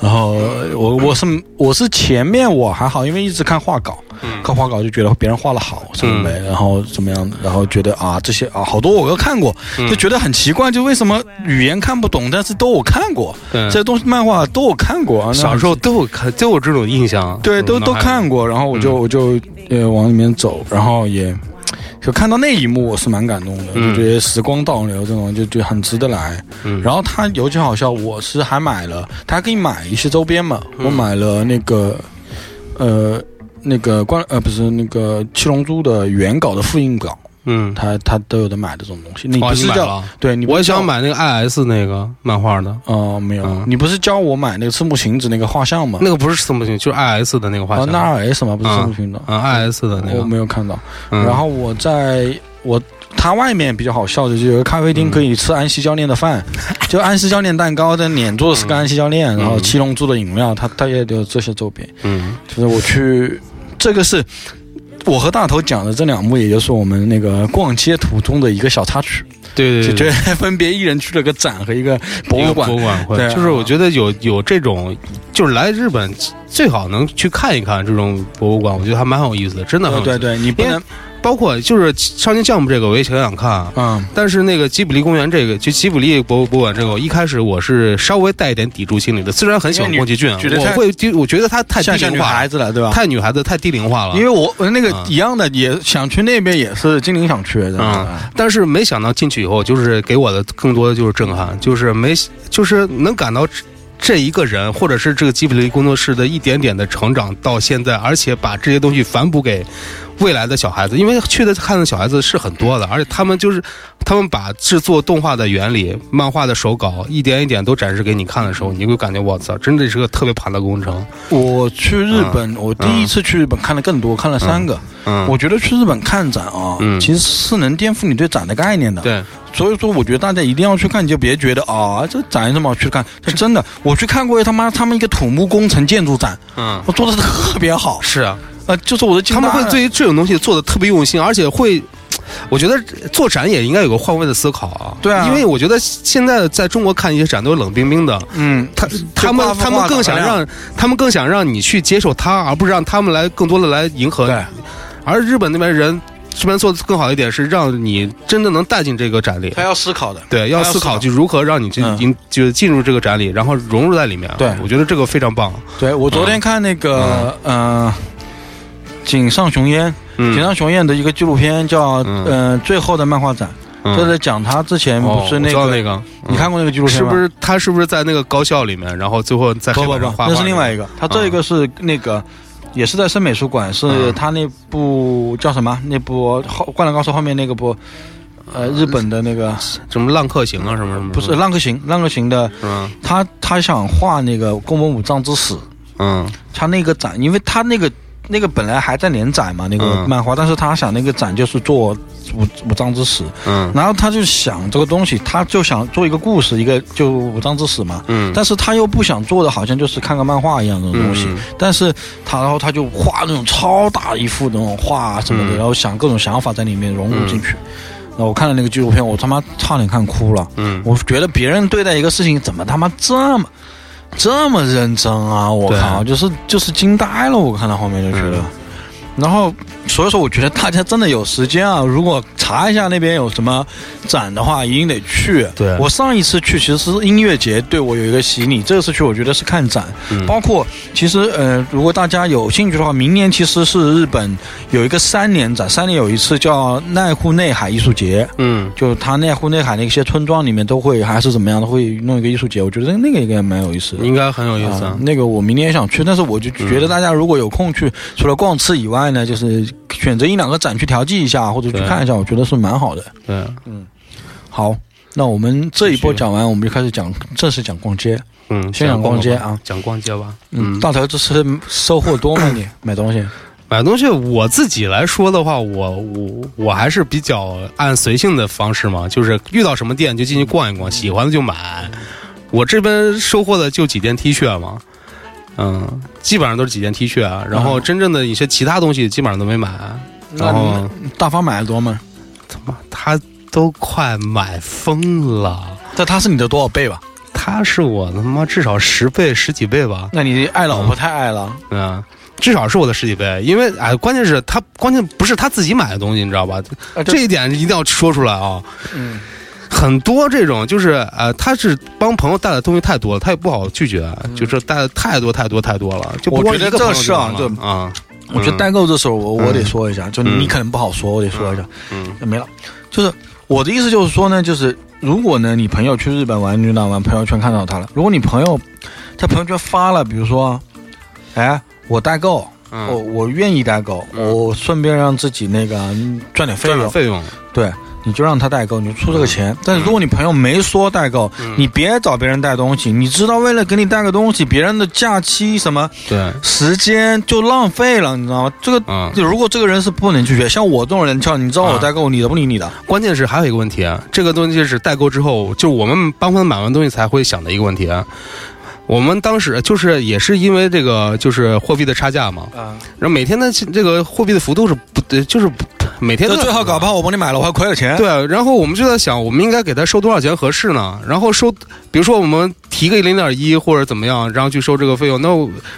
然后我我是我是前面我还好，因为一直看画稿，嗯看画稿就觉得别人画的好什么没，然后怎么样，然后觉得啊这些啊好多我都看过，嗯就觉得很奇怪，就为什么语言看不懂，但是都我看过，这些东西漫画都我看过小时候都有看，都有这种印象，对都都看过，过，然后我就、我就呃往里面走，然后也。就看到那一幕，我是蛮感动的，嗯就觉得时光倒流这种，就就很值得来。嗯然后他尤其好笑，我是还买了，他还可以买一些周边嘛，嗯我买了那个，呃，那个关呃不是那个七龙珠的原稿的复印稿，嗯，他他都有的买的这种东西。你哦不是叫、对你我也想买那个 IS 那个漫画的，哦、没有、嗯你不是教我买那个赤木晴子那个画像吗？那个不是赤木晴，就是 IS 的那个画啊，像，那 IS 吗？不是赤木晴的。嗯 IS 的那个我个，没有看到。嗯然后我在我它外面比较好笑的，就有个咖啡厅可以吃安西教练的饭，就安西教练蛋糕的脸做的是个安西教练，然后七龙珠的饮料，它它也有这些周边。嗯就是我去，这个是我和大头讲的这两幕，也就是我们那个逛街途中的一个小插曲，对对对 分别一人去了个展和一个博物馆博。物馆会对，就是我觉得有有这种，就是来日本最好能去看一看这种博物馆，我觉得还蛮有意思的，真的很有意思。对对，你不能，包括就是少年项目这个，我也想想看。嗯，但是那个吉卜力公园这个，就吉卜力博博物馆这个，我一开始我是稍微带一点抵触心理的。虽然很喜欢宫崎骏，我会我觉得他太低像像女龄化，孩子了，对吧？太女孩子太低龄化了。因为我我那个嗯一样的，也想去那边，也是精灵想去的。嗯，但是没想到进去以后，就是给我的更多的就是震撼，就是没就是能感到这这一个人或者是这个吉卜力工作室的一点点的成长到现在，而且把这些东西反哺给未来的小孩子，因为去的看的小孩子是很多的，而且他们就是他们把制作动画的原理、漫画的手稿一点一点都展示给你看的时候，你会感觉我操，真的是个特别庞大的工程。我去日本，我第一次去日本看的更多，看了三个。嗯，我觉得去日本看展啊，嗯其实是能颠覆你对展的概念的。，对，所以说我觉得大家一定要去看，你就别觉得啊，这展有什么好去看？是真的，我去看过他妈他们一个土木工程建筑展，嗯，我做的特别好，是啊，呃，就是我的他们会对于这种东西做的特别用心，而且会，我觉得做展也应该有个换位的思考啊。对啊因为我觉得现在在中国看一些展都是冷冰冰的。嗯，他他们他们更想让他们更想让你去接受他，而不是让他们来更多的来迎合。对，而日本那边人这边做的更好一点，是让你真的能带进这个展里他。要思考的。对，要思考就如何让你进嗯进就进入这个展里，然后融入在里面。对我觉得这个非常棒。对我昨天看那个呃，井上雄彦，井嗯，上雄彦的一个纪录片叫嗯呃最后的漫画展，嗯就是讲他之前哦不是那个你看过那个纪录片吗？是不是他是不是在那个高校里面，然后最后在黑板上画画？那是另外一个。他这一个是那个，也是在深美术馆，是嗯他那部叫什么？那部后《灌篮高手》后面那个部，呃，日本的那个什么浪客行啊，什么什么？不是《浪客行》，《浪客行》的？他他想画那个宫本武藏之死，嗯他那个展，因为他那个那个本来还在连载嘛，那个嗯。漫画，但是他想那个展就是做五五藏之死，嗯。然后他就想这个东西，他就想做一个故事，一个就五藏之死嘛，嗯，但是他又不想做的好像就是看个漫画一样的东西，嗯。但是他然后他就画那种超大一幅那种画啊什么的，嗯。然后想各种想法在里面融入进去。那我看了那个纪录片，我他妈差点看哭了。嗯。我觉得别人对待一个事情怎么他妈这么这么认真啊！我靠，就是就是惊呆了。我看到后面就觉得，嗯然后所以说我觉得大家真的有时间啊，如果查一下那边有什么展的话，一定得去。对我上一次去其实是音乐节，对我有一个洗礼。这次去我觉得是看展，嗯包括其实呃，如果大家有兴趣的话，明年其实是日本有一个三年展，三年有一次叫奈户内海艺术节。嗯就他奈户内海那些村庄里面都会还是怎么样都，会弄一个艺术节，我觉得那个应该蛮有意思的。应该很有意思啊。那个我明年也想去，但是我就觉得大家如果有空去，除了逛吃以外呢，就是选择一两个展去调剂一下，或者去看一下，我觉得是蛮好的。对，嗯好，那我们这一波讲完，我们就开始讲正式讲逛街。嗯，先讲逛街啊，讲逛街吧。嗯，嗯，大头这次收获多吗？你 买东西？买东西我自己来说的话，我我我还是比较按随性的方式嘛，就是遇到什么店就进去逛一逛，喜欢的就买。我这边收获的就几件 T 恤嘛，嗯，基本上都是几件 T 恤啊。然后嗯真正的一些其他东西基本上都没买。然后大方买的多吗？他妈他都快买疯了，但他是你的多少倍吧？他是我他妈至少十倍十几倍吧，那你爱老婆太爱了。嗯。至少是我的十几倍，因为哎，关键是他，关键不是他自己买的东西，你知道吧？啊这一点一定要说出来啊！嗯，很多这种就是呃，他是帮朋友带的东西太多了，他也不好拒绝，就是带的太多太多太多了。就我觉得这事啊就啊，我觉得代购这事儿，我我得说一下，就嗯你可能不好说，我得说一下。嗯。没了，就是我的意思就是说呢，就是如果呢你朋友去日本玩，你就拿完朋友圈看到他了。如果你朋友在朋友圈发了，比如说，哎，我代购，嗯。我我愿意代购，我顺便让自己那个嗯赚点费用，赚点费用，对，你就让他代购，你就出这个钱。但是如果你朋友没说代购，嗯你别找别人带东西，你知道为了给你带个东西，别人的假期什么对，时间就浪费了，你知道吗？这个。嗯，如果这个人是不能拒绝，像我这种人，叫你知道我代购，理都不理你的。关键是还有一个问题啊，这个东西是代购之后，就我们帮他们买完东西才会想的一个问题啊。我们当时就是也是因为这个就是货币的差价嘛，啊，然后每天的这个货币的幅度是不对，就是每天都最好搞不好我帮你买了，我还亏了钱。对，啊然后我们就在想，我们应该给他收多少钱合适呢？然后收，比如说我们提个零点一或者怎么样，然后去收这个费用，那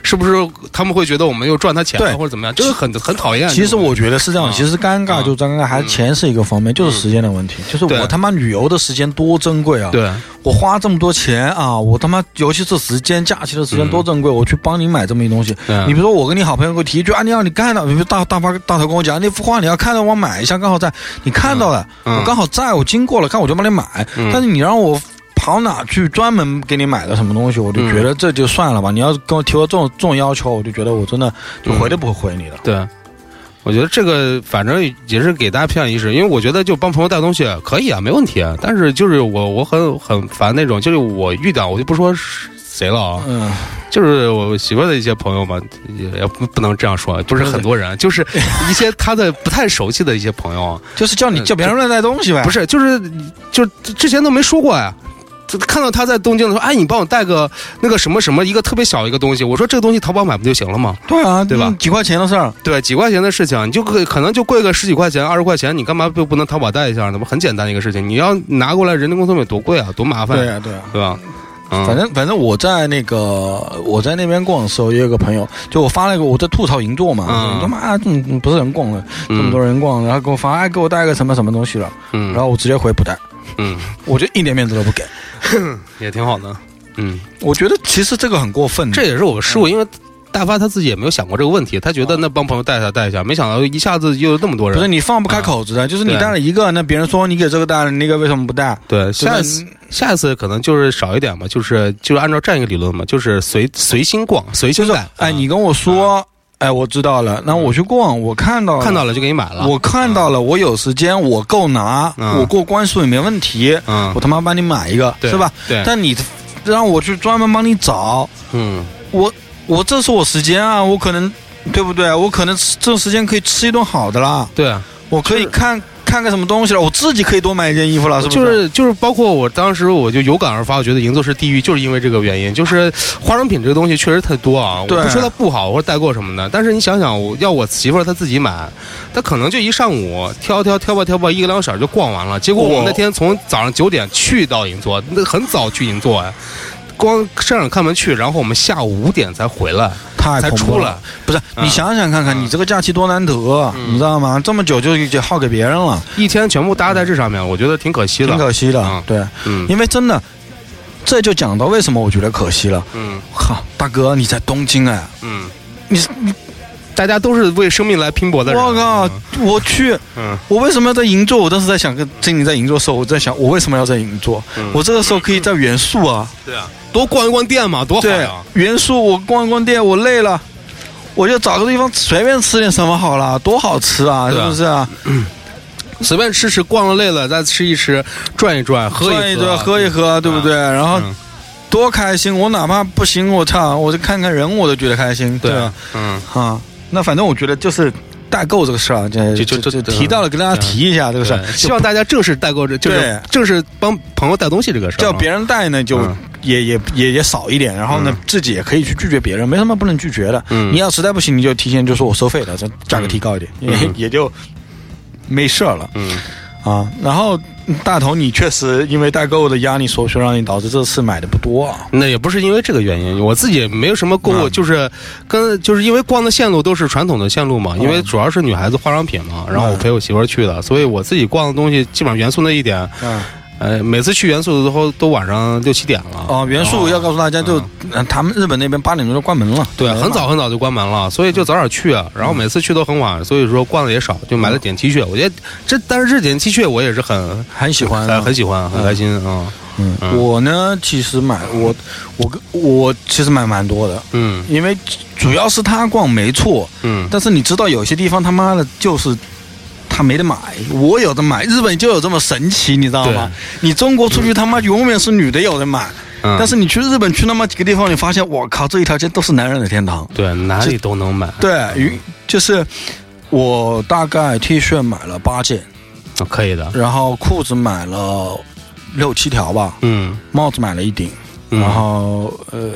是不是他们会觉得我们又赚他钱了对或者怎么样？这个很很讨厌。其实我觉得是这样，啊其实尴尬就尴尬，还是钱是一个方面，就是时间的问题。就是我他妈旅游的时间多珍贵啊！对我花这么多钱啊，我他妈尤其是时间假期的时间多珍贵，我去帮你买这么一东西。对你比如说我跟你好朋友给我提一句啊，你要你看到，比如大大发大头跟我讲那幅画你要看到我买一下，刚好在你看到了，嗯我刚好在我经过了，看我就帮你买。嗯但是你让我。跑哪去专门给你买个什么东西，我就觉得这就算了吧。你要跟我提出这种这种要求，我就觉得我真的就回都不会回你的。对。我觉得这个反正也是给大家培养意识，因为我觉得就帮朋友带东西可以啊，没问题啊。但是就是我我很很烦那种，就是我遇到我就不说谁了啊，嗯，就是我媳妇的一些朋友嘛，也也不不能这样说，不是很多人，就是一些他的不太熟悉的一些朋友，就是叫你叫别人乱带东西呗。不是，就是就之前都没说过呀。就看到他在东京的时候，哎，你帮我带个那个什么什么一个特别小一个东西，我说这个东西淘宝买不就行了吗？对啊，对吧嗯几块钱的事儿。对，几块钱的事情，你就可可能就贵个十几块钱、二十块钱，你干嘛就不能淘宝带一下呢？不很简单的一个事情，你要拿过来人工工费多贵啊，多麻烦，对啊，对啊。对吧？嗯，反正反正我在那个我在那边逛的时候，也有个朋友，就我发了一个我在吐槽银座嘛，嗯他妈这么不是人逛了，这么多人逛，然后给我发，哎，给我带个什么什么东西了，嗯，然后我直接回不带，嗯，我就一点面子都不给。也挺好的，嗯。我觉得其实这个很过分，这也是我的失误，因为大发他自己也没有想过这个问题，他觉得那帮朋友带一下带一下，没想到一下子又有那么多人。不是你放不开口子的，就是你带了一个，那别人说你给这个带了，那个为什么不带？对，下一次下一次可能就是少一点嘛，就是就是按照这样一个理论嘛，就是随随心逛，随心带。哎，嗯你跟我说，哎，我知道了，那我去逛，我看到了。看到了就给你买了。我看到了，我有时间，我够拿，嗯。我过关数也没问题，嗯。我他妈帮你买一个，是吧？对。但你让我去专门帮你找，嗯。我我这是我时间啊，我可能对不对？我可能吃这时间可以吃一顿好的啦，对啊，我可以看看看什么东西了，我自己可以多买一件衣服了，是不？就是是就是包括我当时我就有感而发，我觉得银座是地狱，就是因为这个原因，就是化妆品这个东西确实太多啊。我不说它不好或者代购什么的，但是你想想，我要我媳妇儿她自己买，她可能就一上午挑挑挑吧挑吧，一个两个小时就逛完了。结果我们那天从早上九点去到银座，那很早去银座哎。光上场看门去，然后我们下午五点才回来，才太恐怖了。不是，嗯你想想看看，你这个假期多难得，你知道吗？这么久就就耗给别人了，一天全部搭在这上面，我觉得挺可惜的。挺可惜的嗯。对，嗯因为真的，这就讲到为什么我觉得可惜了。嗯靠，大哥，你在东京哎，嗯，你你大家都是为生命来拼搏的人。我靠，我去，嗯我为什么要在银座？我当时在想，跟经理在银座的时候，我在想，我为什么要在银座？嗯我这个时候可以在元素啊，对啊，多逛一逛店嘛，多好对呀。，元素我逛一逛店，我累了。我就找个地方随便吃点什么好了，多好吃啊，是不是啊？随便吃吃，逛了累了再吃一吃，转一转，喝一喝，转，喝一喝，对不对？然后嗯多开心！我哪怕不行，我操，我就看看人，我都觉得开心，对吧嗯，啊，那反正我觉得就是代购这个事儿啊，就就就就就提到了，跟大家提一下这个事儿，希望大家正式代购这，就是对。正式帮朋友带东西这个事儿啊，叫别人带呢，就嗯也也也也少一点，然后呢嗯，自己也可以去拒绝别人，没什么不能拒绝的。嗯。你要实在不行，你就提前就说我收费了，这价格提高一点，也嗯。也就没事儿了。嗯，啊。然后大头，你确实因为代购的压力所需，让你导致这次买的不多啊。那也不是因为这个原因，我自己也没有什么购物，嗯。就是跟就是因为逛的线路都是传统的线路嘛，因为主要是女孩子化妆品嘛，然后我陪我媳妇儿去的，所以我自己逛的东西基本上元素那一点，嗯，呃，每次去元素的时候都晚上六七点了。哦，元素要告诉大家，就呃他们日本那边八点钟就关门了。对，很早很早就关门了，所以就早点去，啊然后每次去都很晚，所以说逛的也少，就买了点 T 恤。我觉得这，但是这点 T 恤我也是很很喜欢啊很很喜欢，很开心啊。嗯，嗯我呢其实买我我跟我其实买蛮多的，嗯因为主要是他逛没错，嗯，但是你知道有些地方他妈的就是。他没得买，我有的买。日本就有这么神奇，你知道吗？你中国出去他妈永远是女的有的买，嗯。但是你去日本去那么几个地方，你发现我靠，这一条街都是男人的天堂。对哪里都能买，对，于就是我大概 T 恤买了八件，啊可以的。然后裤子买了六七条吧，嗯。帽子买了一顶，嗯。然后呃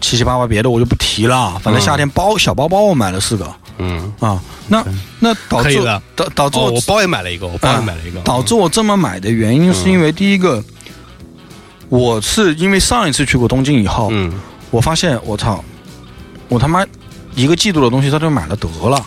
七七八八别的我就不提了，反正夏天包小包包我买了四个嗯，啊，那那导致导导致哦，我我包也买了一个，我包也买了一个，导致我这么买的原因是因为第一个，我是因为上一次去过东京以后，嗯，我发现我操，我他妈一个季度的东西他就买了得了，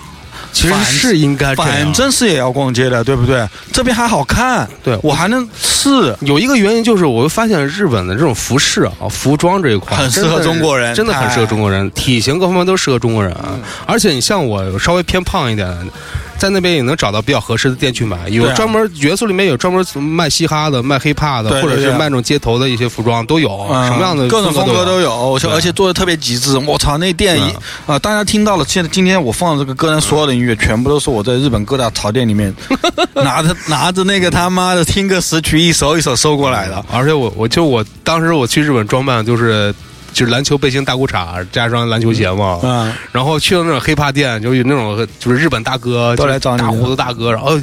其实是应该反正是也要逛街的，对不对？这边还好看，对。我还能试。有一个原因就是，我会发现日本的这种服饰啊、服装这一块很适合中国人。真的很适合中国人，体型各方面都适合中国人啊。而且你像我稍微偏胖一点，在那边也能找到比较合适的店去买，有专门元素里面有专门卖嘻哈的、卖 hiphop 的，或者是卖那种街头的一些服装都有，嗯什么样的各种风格都有。有，而且做的特别极致。我操，那店啊，大家听到了，现在今天我放的这个歌单，所有的音乐全部都是我在日本各大潮店里面 拿着拿着那个他妈的听歌识曲一首一首搜过来的。而且我我就我当时我去日本装扮就是就是篮球背心、大裤衩加双篮球鞋嘛，嗯，然后去了那种黑怕店，就有那种就是日本大哥都来找你大胡子大哥，然后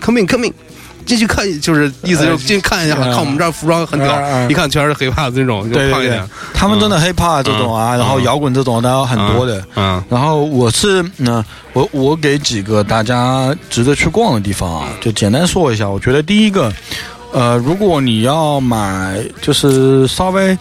come in come in。进去看，就是意思就是进去看一下，嗯看我们这儿服装很屌一看全是黑怕的那种，就对对对胖一点。，他们真的 hiphop 这种啊，嗯然后摇滚这种的很多的。嗯然后我是呢，我我给几个大家值得去逛的地方啊，就简单说一下。我觉得第一个，呃，如果你要买就是稍微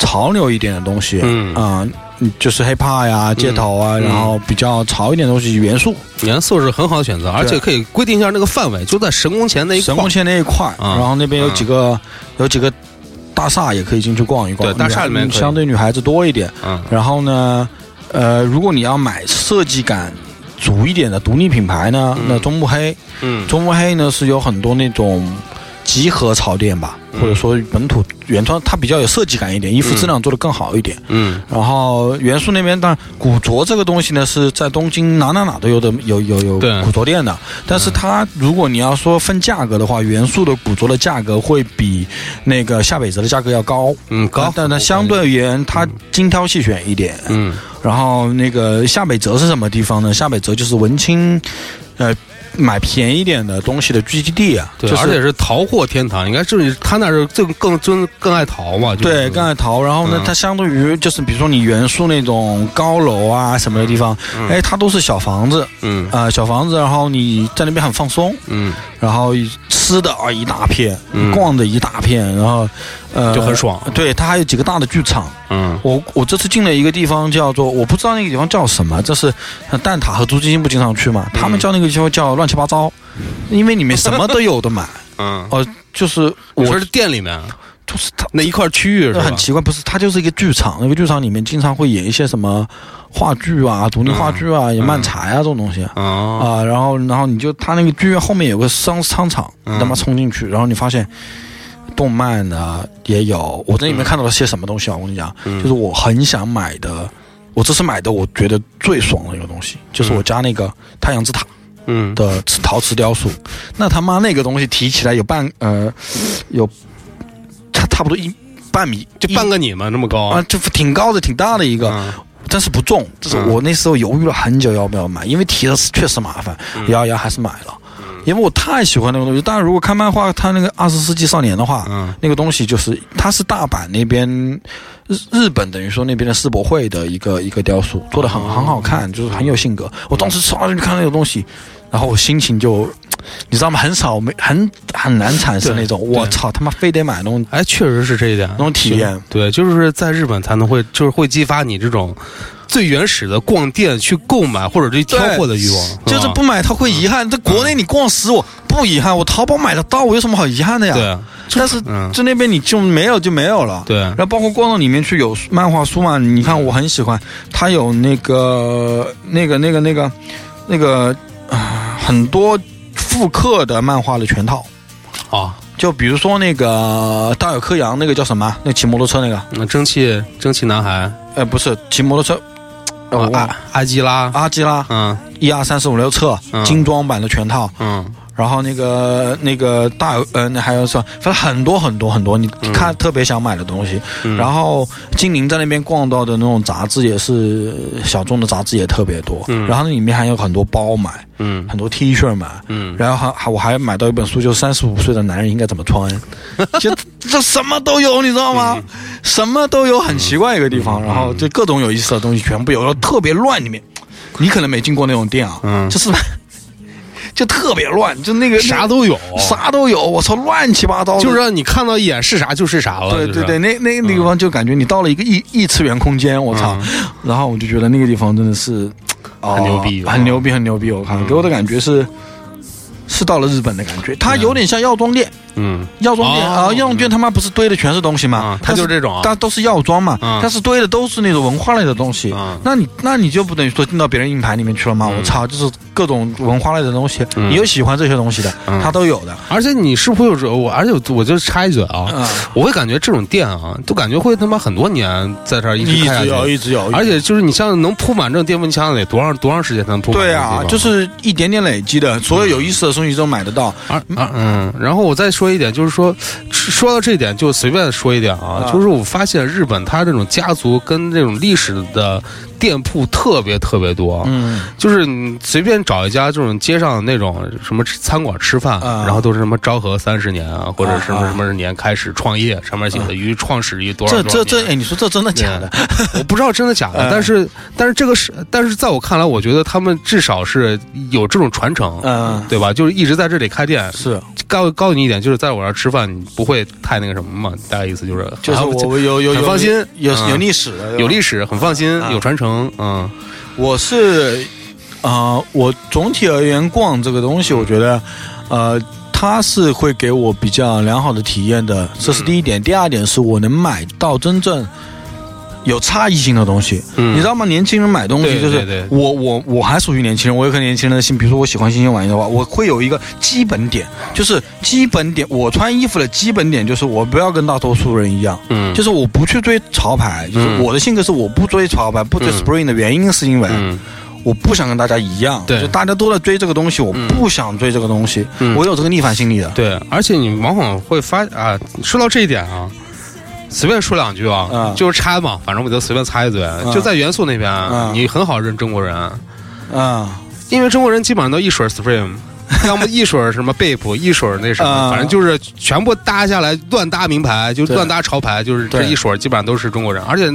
潮流一点的东西，嗯。啊、嗯就是 hiphop 呀、街头啊，嗯。然后比较潮一点的东西元素，元素是很好的选择，而且可以规定一下那个范围，就在神宫前那一块。神宫。前那一块，嗯然后那边有几个、有几个大厦也可以进去逛一逛，对大厦里面相对女孩子多一点。嗯然后呢，呃，如果你要买设计感足一点的独立品牌呢，嗯。那中目黑，嗯。中目黑呢是有很多那种集合潮店吧，嗯或者说本土原创，它比较有设计感一点，衣服质量做得更好一点。嗯然后元素那边，当然古着这个东西呢是在东京哪哪哪都有的，有有有古着店的。但是它如果你要说分价格的话，元素的古着的价格会比那个下北泽的价格要高。嗯高，但它相对而言，它精挑细选一点。嗯然后那个下北泽是什么地方呢？下北泽就是文青，呃，买便宜点的东西的聚集地啊。对，就是而且是淘货天堂，应该是他那是更更更更爱淘嘛，就是对，更爱淘。然后呢，嗯它相对于就是比如说你元素那种高楼啊什么的地方，哎，它都是小房子嗯啊、小房子，然后你在那边很放松，嗯然后吃的啊一大片，嗯逛的一大片，然后呃就很爽对，它还有几个大的剧场。嗯我我这次进了一个地方叫做我不知道那个地方叫什么，这是呃蛋挞和朱基金不经常去嘛，他们叫那个地方叫乱七八糟，因为里面什么都有的买。嗯，哦、就是我是店里面就是它那一块区域是？很奇怪，不是它就是一个剧场，那个剧场里面经常会演一些什么话剧啊、独立话剧啊、演漫才啊这种东西。啊，啊，然后，然后你就他那个剧院后面有个商商场，你他妈冲进去，然后你发现动漫呢也有，我在里面看到了些什么东西啊？我跟你讲，就是我很想买的，我这次买的我觉得最爽的一个东西，就是我家那个太阳之塔嗯。的陶瓷雕塑，那他妈那个东西提起来有半呃有差差不多一半米，就半个你嘛，那么高啊，就挺高的，挺大的一个。嗯但是不重，这是嗯我那时候犹豫了很久要不要买，因为提的是确实麻烦，咬咬还是买了，因为我太喜欢那个东西。当然，如果看漫画，它那个二十世纪少年的话，嗯那个东西就是它是大阪那边日日本等于说那边的世博会的一个一个雕塑，做的很很好看，就是很有性格。我当时刷进去看那个东西，然后我心情就。你知道吗？很少没很很难产生那种我操他妈非得买那种哎，确实是这一点，那种体验对，就是在日本才能会，就是会激发你这种最原始的逛店去购买或者去挑货的欲望，就是不买它会遗憾。在国内你逛死我不遗憾，我淘宝买得到，我有什么好遗憾的呀？对啊，但是嗯就那边你就没有就没有了。对然后包括逛到里面去有漫画书嘛，你看我很喜欢，它有那个那个那个那个那个啊、很多复刻的漫画的全套。啊，就比如说那个大有克洋那个叫什么？那骑摩托车那个？那蒸汽蒸汽男孩，呃，不是骑摩托车，阿阿基拉，阿基拉。嗯。一二三四五六册。嗯。精装版的全套。嗯然后那个那个大呃，那还有什么，反正很多很多很多，你看特别想买的东西。嗯。然后金陵在那边逛到的那种杂志也是小众的杂志也特别多，嗯。然后那里面还有很多包买，嗯。很多 T 恤买，嗯，然后还还我还买到一本书，就是三十五岁的男人应该怎么穿，就这什么都有，你知道嗯。吗？什么都有，很奇怪一个地方，然后就各种有意思的东西全部有，然后特别乱里面，你可能没进过那种店啊，嗯。就是就特别乱，就那个啥都有，啥都有，我操，乱七八糟的，就是让你看到一眼是啥就是啥了。对对对，那那个地方就感觉你到了一个异异次元空间，我操！然后我就觉得那个地方真的是哦很牛逼很牛逼，很牛逼！我靠，给我的感觉是是到了日本的感觉，它有点像药妆店，嗯药妆店哦啊，药妆店他妈不是堆的全是东西吗啊？它就是这种啊但都是药妆嘛，嗯但是堆的都是那种文化类的东西嗯。那你那你就不等于说进到别人硬盘里面去了吗？我操，就是各种文化类的东西，嗯你有喜欢这些东西的，嗯它都有的。而且你是不是我？而且我就插一嘴啊，嗯我会感觉这种店啊，都感觉会他妈很多年在这儿一直一开一直有，而且就是你像能铺满这种店铺，你想想得多长多长时间才能铺满？对啊，就是一点点累积的，所有有意思的东西都买得到。而而嗯，然后我再说一点，就是说说到这一点，就随便说一点啊，啊。就是我发现日本它这种家族跟这种历史的店铺特别特别多，嗯，就是你随便找一家这种街上那种什么餐馆吃饭，啊。然后都是什么昭和三十年啊，或者什么啊什么年开始创业，上面写的于创始于多少这多少年这这，哎，你说这真的假的？我不知道真的假的，嗯。但是但是这个是，但是在我看来，我觉得他们至少是有这种传承，嗯，对吧？就是一直在这里开店。是，告告诉你一点，就是在我这儿吃饭，你不会太那个什么嘛？大概意思就是，就是啊我有有有很放心。嗯有有历史的，有历史，很放心，啊。有传承，嗯我是，啊，我总体而言逛这个东西，我觉得，呃。它是会给我比较良好的体验的，这是第一点。第二点是我能买到真正有差异性的东西。嗯你知道吗？年轻人买东西就是我我我还属于年轻人，我有个年轻人的心。比如说我喜欢新鲜玩意的话，我会有一个基本点，就是基本点。我穿衣服的基本点就是我不要跟大多数人一样，嗯，就是我不去追潮牌，就是嗯我的性格是我不追潮牌，不追嗯 Spring 的原因是因为嗯我不想跟大家一样，对就大家都在追这个东西，我不想追这个东西，嗯我有这个逆反心理的。对，而且你往往会发啊，说到这一点啊。随便说两句啊，嗯。就是插嘛，反正我就随便猜一嘴。就在元素那边，嗯。你很好认中国人，嗯，因为中国人基本上都一水儿 Supreme，要么一水儿什么 Bape，一水儿那什么，啊反正就是全部搭下来乱搭名牌，就乱搭潮牌，就是这一水儿基本上都是中国人，而且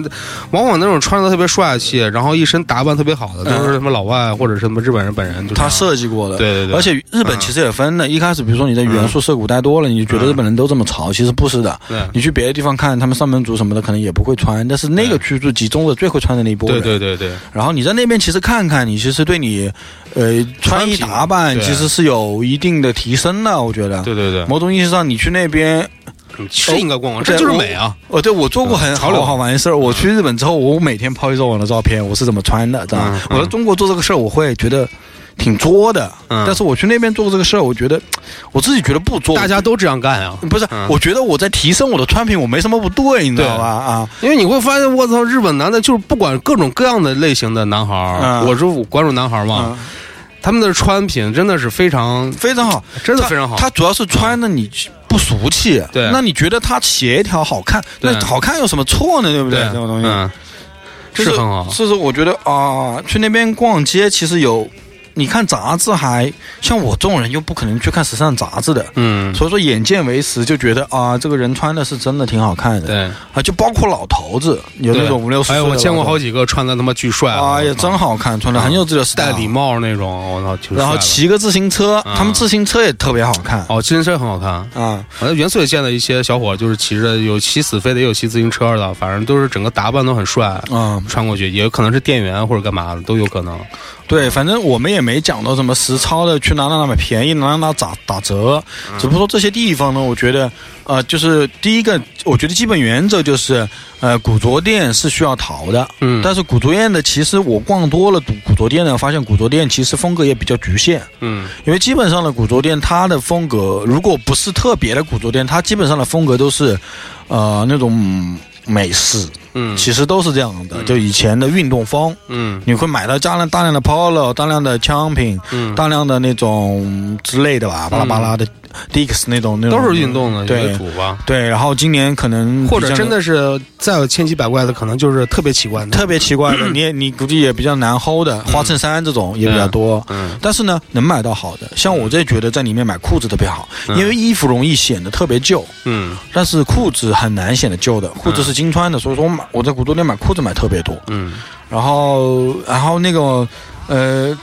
往往那种穿的特别帅气，然后一身打扮特别好的，都是什么老外或者是什么日本人本人，他设计过的，对对对而且日本其实也分的，一开始比如说你在元素涩谷待多了，你就觉得日本人都这么潮，其实不是的。对你去别的地方看，他们上班族什么的可能也不会穿，但是那个区就集中的最会穿的那一波。对对对，然后你在那边其实看看，你其实对你，呃，穿衣打扮其实是有一定的提升的，我觉得。对对对，某种意义上，你去那边，是应该逛逛，这就是美啊！哦，对我做过很潮流好好玩的事儿。我去日本之后，我每天抛一张我的照片，我是怎么穿的，知道吧嗯？我在中国做这个事儿，我会觉得挺作的，嗯但是我去那边做这个事儿，我觉得我自己觉得不作。大家都这样干啊，不是嗯，我觉得我在提升我的穿品，我没什么不对，你知道吧？啊，因为你会发现，我操，日本男的就是不管各种各样的类型的男孩儿，嗯我是关注男孩儿嘛，嗯，他们的穿品真的是非常，非常好，真的非常好。他主要是穿的你不俗气，对那你觉得它协调好看，那好看有什么错呢？对不对？这种东西，嗯，就是很好。是是，我觉得啊，去那边逛街其实有，你看杂志还像我这种人又不可能去看时尚杂志的，嗯，所以说眼见为实，就觉得啊，这个人穿的是真的挺好看的。对，啊，就包括老头子，有那种五六十岁哎。我见过好几个穿的他妈巨帅啊，啊，也真好看，穿的很有自己的 style 戴礼。帽那种，我操，挺然后骑个自行车，嗯他们自行车也特别好看哦，自行车很好看。啊。反正元素也见了一些小伙，就是骑着有骑死飞的，也有骑自行车的，反正都是整个打扮都很帅。嗯，穿过去也有可能是店员或者干嘛的，都有可能。对，反正我们也没讲到什么实操的，去哪哪哪买便宜，哪哪哪打打折。嗯只不过说这些地方呢，我觉得，呃，就是第一个，我觉得基本原则就是，呃，古着店是需要淘的。嗯但是古着店的，其实我逛多了古古着店呢，发现古着店其实风格也比较局限。嗯因为基本上的古着店，它的风格如果不是特别的古着店，它基本上的风格都是，呃，那种美式，嗯。其实都是这样的，就以前的运动风，嗯。你会买到大量大量的 Polo，大量的枪品，嗯，大量的那种之类的吧，巴拉巴拉的 Dicks 那种那种都是运动的为对主吧。对。然后今年可能或者真的是再有千奇百怪的，可能就是特别奇怪的。特别奇怪的，你也你估计也比较难 hold 的，花衬衫这种也比较多。嗯。但是呢，能买到好的，像我这觉得在里面买裤子特别好，嗯。因为衣服容易显得特别旧，嗯。但是裤子很难显得旧的，裤子是经穿的，所以说我买我在古都店买裤子买特别多。嗯然后然后那个呃。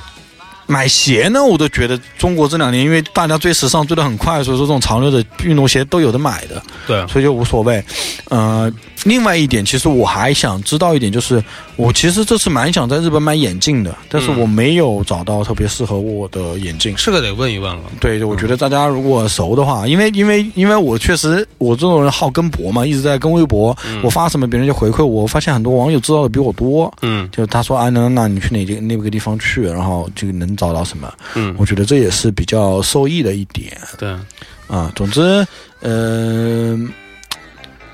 买鞋呢，我都觉得中国这两年因为大家追时尚追得很快，所以说这种潮流的运动鞋都有的买的，对，所以就无所谓。呃，另外一点，其实我还想知道一点，就是我其实这次蛮想在日本买眼镜的，但是嗯我没有找到特别适合我的眼镜。这个得问一问了。对，我觉得大家如果熟的话，因为因为因为我确实我这种人好跟博嘛，一直在跟微博，我发什么别人就回馈我，我发现很多网友知道的比我多。嗯就他说啊，那那你去哪个那个地方去，然后就能找到什么？嗯，我觉得这也是比较受益的一点。对，啊，总之，呃，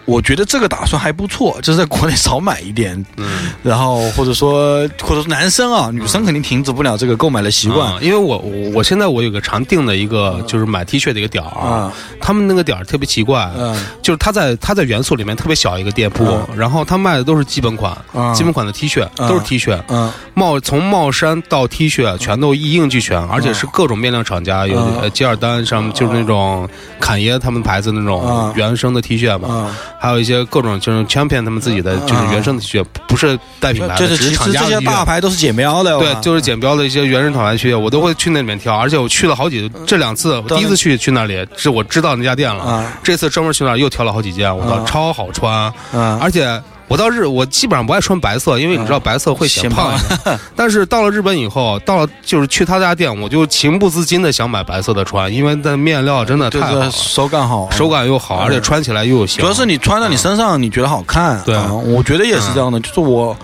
我觉得这个打算还不错，就是在国内少买一点，嗯，然后或者说或者说男生啊，女生肯定停止不了这个购买的习惯。啊因为我我我现在我有个常定的一个就是买 T 恤的一个点儿啊，他们那个点儿特别奇怪，嗯。就是他在他在元素里面特别小一个店铺，嗯。然后他卖的都是基本款，嗯基本款的 T 恤嗯都是 T 恤，嗯帽从帽衫到 T 恤全都一应俱全，而且是各种面料厂家，有吉尔丹上就是那种侃爷他们牌子那种嗯原生的 T 恤嘛，嗯，还有一些各种就是 Champion 他们自己的就是原生的恤，不是带品牌的，只是就是其实这些大牌都是剪标的，对，就是剪标的一些原生厂牌恤，我都会去那里面挑，而且我去了好几这两次，我第一次去去那里是我知道那家店了，啊。这次专门去那儿又挑了好几件，我操，啊。超好穿，嗯，而且。我到日，我基本上不爱穿白色，因为你知道白色会显显胖。但是到了日本以后，到了就是去他家店，我就情不自禁的想买白色的穿，因为那面料真的就太好手感好，手感又好，而且穿起来又有型。主要是你穿在你身上，你觉得好看。对啊我觉得也是这样的。就是我，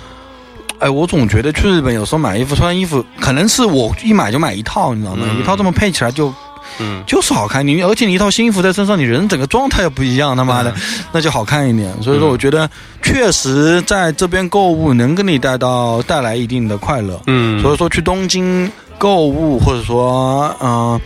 哎，我总觉得去日本有时候买衣服、穿衣服，可能是我一买就买一套，你知道吗？嗯一套这么配起来就嗯，就是好看。你而且你一套新衣服在身上，你人整个状态又不一样，他妈的，那就好看一点。所以说，嗯我觉得确实在这边购物能给你带到带来一定的快乐。嗯，所以说去东京购物，或者说嗯、呃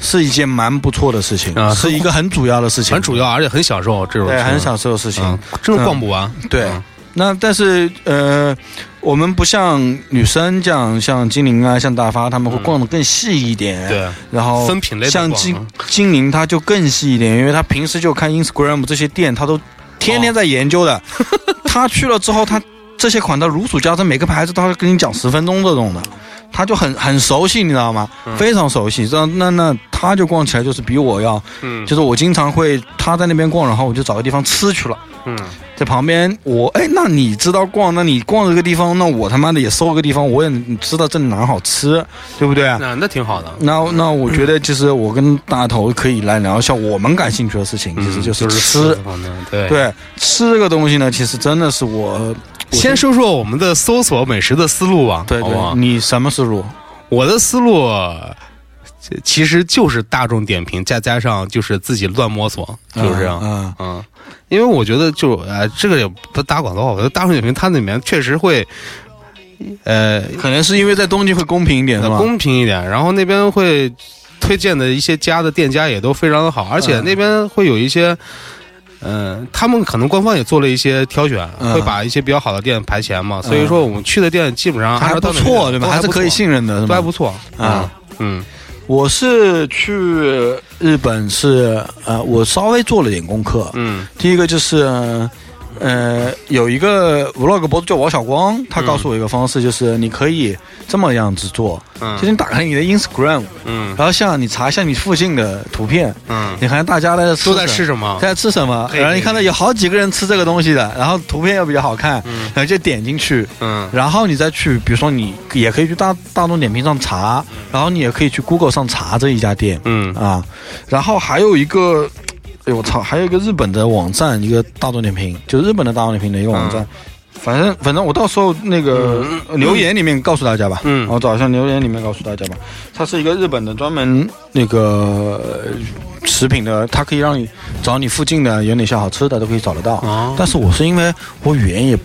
是一件蛮不错的事情，啊是一个很主要的事情，很主要，而且很享受这种对，很享受的事情。嗯，真的逛不完。对嗯，那但是呃，我们不像女生这样，像精灵啊，像大发，他们会逛的更细一点。，对，然后分品类像精嗯精灵，他就更细一点，因为他平时就看 Instagram 这些店，他都天天在研究的。哦 他去了之后，他这些款他如数家珍，每个牌子他会跟你讲十分钟这种的。他就很很熟悉，你知道吗？非常熟悉。这样那那他就逛起来就是比我要，嗯就是我经常会他在那边逛，然后我就找个地方吃去了。嗯，在旁边，我哎，那你知道逛，那你逛这个地方，那我他妈的也搜个地方，我也知道这哪好吃，对不对？那那挺好的。那那我觉得，其实我跟大头可以来聊一下我们感兴趣的事情，其实就是吃。方面，对。对吃这个东西呢，其实真的是我先说说我们的搜索美食的思路吧，对你什么思路？我的思路呃其实就是大众点评，再加上就是自己乱摸索，就是这样。嗯嗯，因为我觉得就呃，这个也不打广告，我觉得大众点评它里面确实会，呃，可能是因为在东京会公平一点？公平一点，然后那边会推荐的一些家的店家也都非常的好，而且嗯那边会有一些。嗯，他们可能官方也做了一些挑选，嗯会把一些比较好的店排前嘛，所以说我们去的店基本上还不错，对吧？还是可以信任的，都还不错啊。嗯我是去日本是呃，我稍微做了点功课。嗯第一个就是，呃，有一个 vlog 博主叫王小光，他告诉我一个方式，就是你可以这么样子做，就是嗯你打开你的 Instagram，嗯。然后像你查一下你附近的图片，嗯，你看大家在吃都在吃什么？在吃什么，然后你看到有好几个人吃这个东西的，然后图片又比较好看，然后就点进去，嗯。然后你再去，比如说你也可以去大大众点评上查，然后你也可以去 Google 上查这一家店嗯。啊，然后还有一个，哎呦我操，还有一个日本的网站，一个大众点评，就日本的大众点评的一个网站，反正反正我到时候那个留言里面告诉大家吧，嗯我找一下留言里面告诉大家吧。它是一个日本的专门那个呃食品的，它可以让你找你附近的有哪些好吃的都可以找得到。哦但是我是因为我语言也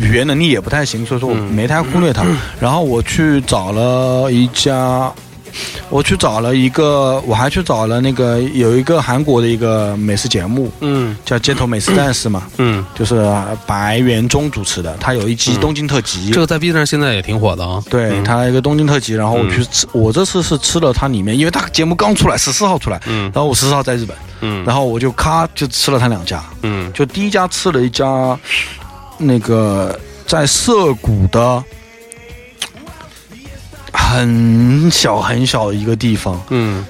语言能力也不太行，所以说我嗯没太忽略它。然后我去找了一家。我去找了一个，我还去找了那个有一个韩国的一个美食节目，嗯。叫《街头美食战士》嘛，嗯，就是白元忠主持的，他有一集东京特辑。这个在 B 站现在也挺火的啊。对嗯。他一个东京特辑，然后我去吃，我这次是吃了它里面，因为它节目刚出来，十四号出来，嗯。然后我十四号在日本，嗯。然后我就咔就吃了它两家，嗯。就第一家吃了一家那个在涩谷的很小很小的一个地方，嗯。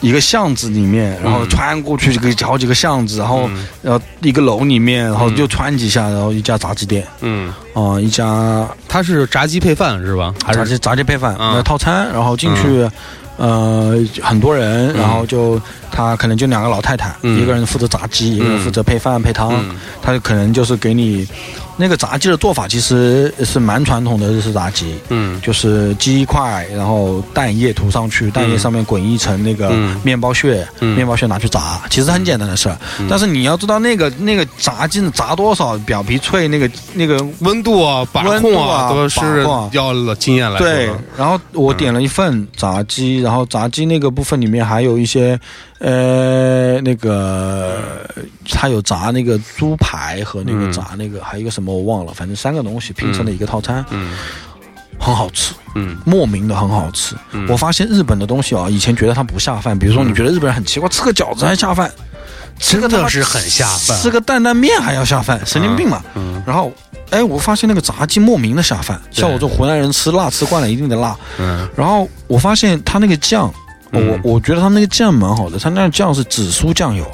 一个巷子里面，然后嗯穿过去这个好几个巷子，然后嗯。然后一个楼里面，然后就穿几下，然后一家炸鸡店。嗯，啊、一家它是炸鸡配饭是吧？还是？炸鸡炸鸡配饭嗯那套餐，然后进去。呃，很多人，然后就他可能就两个老太太，嗯。一个人负责炸鸡，一个人负责配饭配汤，嗯。他可能就是给你那个炸鸡的做法，其实是蛮传统的日式炸鸡，嗯就是鸡块，然后蛋液涂上去，蛋液上面滚一层那个嗯面包屑，嗯面包屑拿去炸，其实很简单的事儿。但是你要知道那个那个炸鸡炸多少，表皮脆，那个那个温度啊、把控啊，都是要经验来对。，然后我点了一份炸鸡，然后炸鸡那个部分里面还有一些，呃，那个它有炸那个猪排和那个嗯炸那个，还有一个什么我忘了，反正三个东西拼成了一个套餐，嗯很好吃。嗯莫名的很好吃。嗯我发现日本的东西啊，以前觉得它不下饭，比如说你觉得日本人很奇怪，吃个饺子还下饭，真的是很下饭吃个担担面还要下饭，神经病嘛。嗯然后，哎，我发现那个炸鸡莫名的下饭，像我这湖南人吃辣吃惯了，一定的辣。嗯然后我发现他那个酱，我我觉得他那个酱蛮好的，他那个酱是紫苏酱油，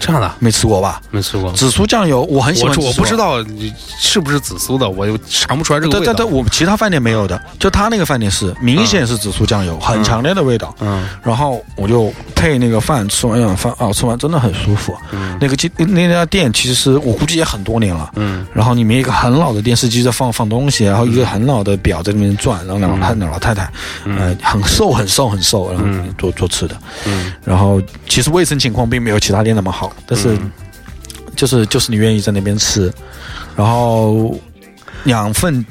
这样的？没吃过吧？没吃过。紫苏酱油我很喜欢吃，我不知。道你是不是紫苏的，我又尝不出来这个味道。对对对，我其他饭店没有的，就他那个饭店是明显是紫苏酱油，很强烈的味道。嗯。然后我就配那个饭，吃完一碗饭啊，吃完真的很舒服。嗯。那个鸡那家店其实我估计也很多年了，嗯。然后里面一个很老的电视机在放放东西，然后一个很老的表在里面转，然后两个太两老太太，呃，很瘦很瘦很瘦，然后嗯。做做吃的，嗯。然后其实卫生情况并没有其他店那么好，但是嗯。就是就是你愿意在那边吃，然后两份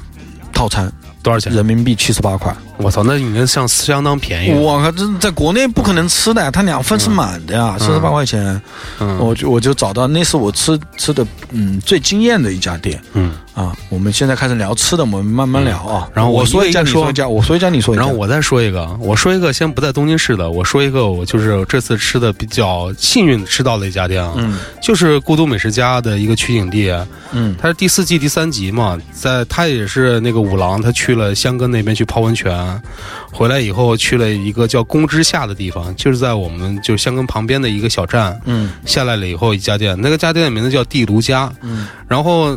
套餐多少钱？人民币七十八块，我操，那已经相相当便宜。我靠，这在国内不可能吃的呀，它两份是满的呀，七十八块钱，嗯。我就我就找到那是我吃吃的嗯最惊艳的一家店嗯，啊。我们现在开始聊吃的，我们慢慢聊啊。然后我我说一家，一个你说一家，我说一家，你说一家。然后我再说一个，我说一个先不在东京市的，我说一个我就是这次吃的比较幸运吃到的一家店啊，嗯就是《孤独美食家》的一个取景地，嗯它是第四季第三集嘛，在他也是那个五郎，他去了香根那边去泡温泉，回来以后去了一个叫宫之下的地方，就是在我们就是香根旁边的一个小站，嗯下来了以后一家店，那个家店的名字叫地炉家，嗯然后。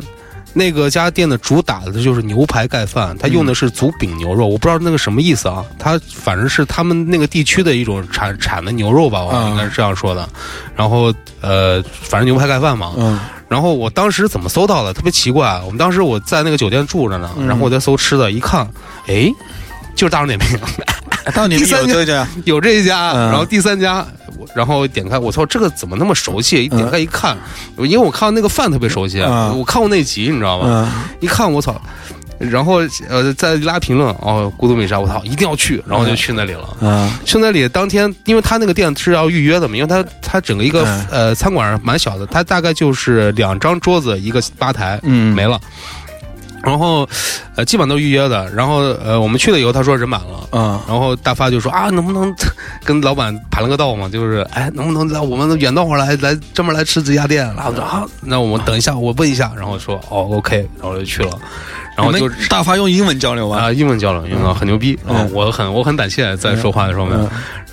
那个家店的主打的就是牛排盖饭，它用的是足饼牛肉，我不知道那个什么意思啊。它反正是他们那个地区的一种产产的牛肉吧，我嗯应该是这样说的。然后呃，反正牛排盖饭嘛，嗯然后我当时怎么搜到的？特别奇怪，我们当时我在那个酒店住着呢，嗯然后我在搜吃的，一看，哎，就是大众点评哎 到你们第三家有这一家，嗯然后第三家，我然后点开，我操，这个怎么那么熟悉？一点开一看，因为我看到那个饭特别熟悉，嗯我看过那集，你知道吗？嗯一看我操。然后呃，再拉评论哦，孤独美食，我操，一定要去，然后就去那里了。嗯去那里当天，因为他那个店是要预约的嘛，因为他他整个一个、嗯呃餐馆蛮小的，他大概就是两张桌子一个吧台，嗯没了。然后，呃，基本上都是预约的。然后，呃，我们去了以后，他说人满了。嗯然后大发就说啊，能不能跟老板盘了个道嘛？就是哎，能不能来我们 远道而来来专门来吃这家店？然后说啊，那我们等一下，我问一下。然后说哦，OK，然后就去了。然后就大发用英文交流啊？啊，英文交流，英文很牛逼啊！嗯我很我很胆怯在说话的时候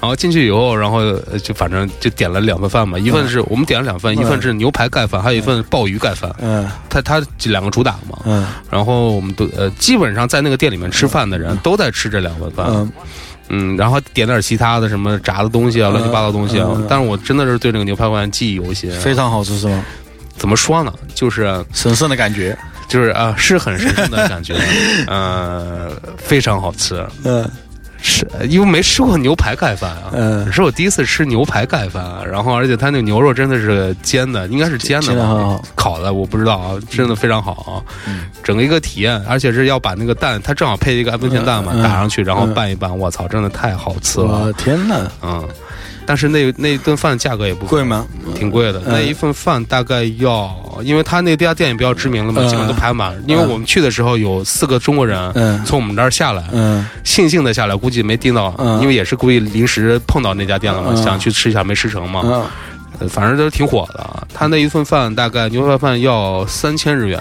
然后进去以后，然后呃就反正就点了两份饭嘛，一份是我们点了两份，一份是牛排盖饭，还有一份鲍鱼盖饭。嗯它它这两个主打嘛。嗯然后我们都呃基本上在那个店里面吃饭的人都在吃这两份饭。嗯嗯，然后点点其他的什么炸的东西啊，嗯乱七八糟东西啊嗯。但是我真的是对这个牛排饭记忆犹新。非常好吃是吗？怎么说呢？就是神圣的感觉。就是啊，是很神圣的感觉，呃，非常好吃。嗯。是因为没吃过牛排盖饭啊，嗯，是我第一次吃牛排盖饭，啊然后而且它那个牛肉真的是煎的，应该是煎的吧，烤的我不知道啊，真的非常好啊，嗯。整个一个体验，而且是要把那个蛋，它正好配一个温泉蛋嘛，嗯。嗯。打上去，然后嗯拌一拌，我操，真的太好吃了。我，天呐，嗯，但是那那顿饭价格也不贵？吗？挺贵的，嗯。那一份饭大概要，因为他那家店也比较知名了嘛，嗯。基本都排满。因为我们去的时候有四个中国人嗯。从我们这儿下来，嗯。悻悻的下来，估计没订到，嗯。因为也是故意临时碰到那家店了嘛，嗯。想去吃一下没吃成嘛，反正都挺火的。啊。他那一份饭大概牛排饭要三千日元，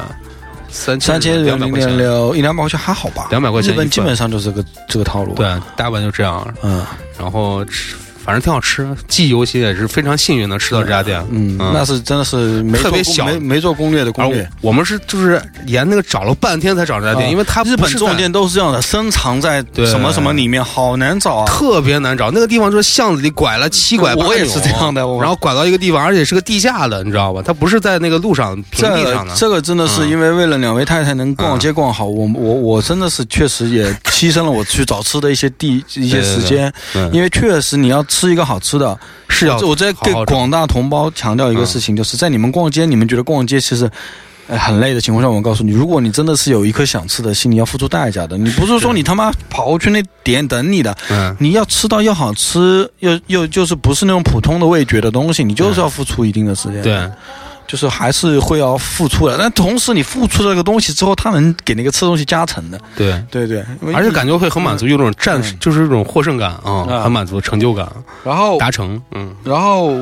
三三千两百块钱。一两百块钱还好吧？200块钱一份。日本基本上就是这个这个套路。，对，大阪就这样，嗯。然后吃，反正挺好吃。记忆犹新，也是非常幸运能吃到这家店。嗯，嗯那是真的是没特别小没没做攻略的攻略。我们是就是沿那个找了半天才找这家店，啊因为它日本这种店都是这样的，深藏在什么什么里面，好难找啊。特别难找，那个地方就是巷子里拐了七拐八扭，我也是这样的然后拐到一个地方，而且是个地下的，你知道吧？它不是在那个路上平地上的。个这个真的是嗯因为为了两位太太能逛街逛好，我我我真的是确实也牺牲了我去找吃的一些地一些时间，对因为确实你要吃一个好吃的，是要我我在给广大同胞强调一个事情，就是在你们逛街，你们觉得逛街其实。呃很累的情况下，我告诉你，如果你真的是有一颗想吃的心，你要付出代价的。你不是说你他妈跑过去那点等你的，嗯，你要吃到又好吃又又就是不是那种普通的味觉的东西，你就是要付出一定的时间。对，就是还是会要付出的。但同时，你付出这个东西之后，它能给那个吃东西加成的。对，对对，而且感觉会很满足，有种战就是一种获胜感啊，啊很满足，成就感，然后达成。嗯然后。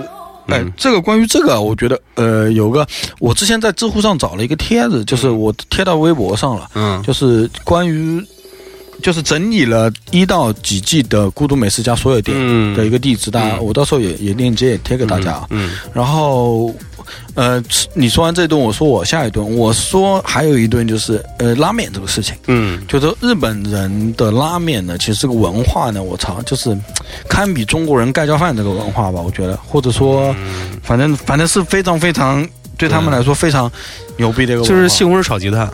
哎嗯，这个关于这个，我觉得呃，有个我之前在知乎上找了一个帖子，就是我贴到微博上了，嗯就是关于就是整理了一到几季的《孤独美食家》所有店嗯的一个地址，大家嗯我到时候也也链接也贴给大家啊。嗯然后，呃，吃你说完这顿，我说我下一顿，我说还有一顿就是呃拉面这个事情。嗯。就是日本人的拉面呢，其实这个文化呢，我操，就是堪比中国人盖浇饭这个文化吧，我觉得，或者说，嗯，反正反正是非常非常对他们来说非常牛逼的一个就是西红柿炒鸡蛋，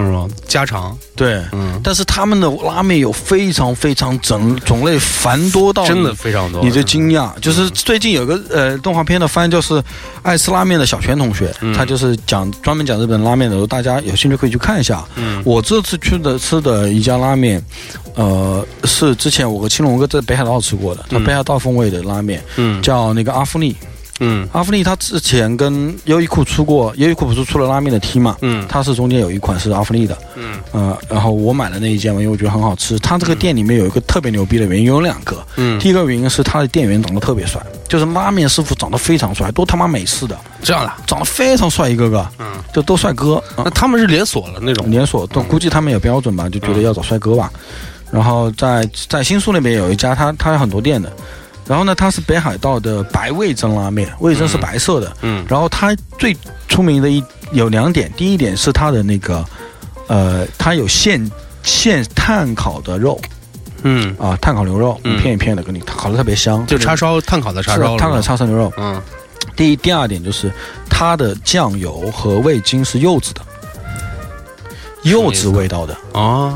是吗？家常，对。嗯，但是他们的拉面有非常非常种种类繁多到真的非常多。你的惊讶，就是最近有个呃动画片的番，就是爱吃拉面的小泉同学，嗯他就是讲专门讲日本拉面的，大家有兴趣可以去看一下。嗯我这次去的吃的一家拉面，呃，是之前我和青龙哥在北海道吃过的，叫嗯北海道风味的拉面，嗯叫那个阿芙丽。嗯阿芙丽他之前跟优衣库出过，优衣库不是出了拉面的 T 嘛？嗯它是中间有一款是阿芙丽的，嗯呃，然后我买了那一件嘛，因为我觉得很好吃。它这个店里面有一个特别牛逼的原因，有两个。嗯，第一个原因是他的店员长得特别帅，就是拉面师傅长得非常帅，都他妈美式的，这样的。长得非常帅，一个个，嗯，就都帅哥。啊那他们是连锁了那种。连锁，都估计他们有标准吧，就觉得要找帅哥吧。然后在在新宿那边有一家，他他有很多店的。然后呢，它是北海道的白味噌拉面，味噌是白色的。嗯。然后它最出名的一有两点，第一点是它的那个，呃，它有现现炭烤的肉。嗯，啊，炭烤牛肉，嗯。一片一片的，给你烤的特别香，就叉烧炭烤的叉烧炭烤的叉烧牛肉。嗯。第一，第二点就是它的酱油和味精是柚子的，柚子味道的。哦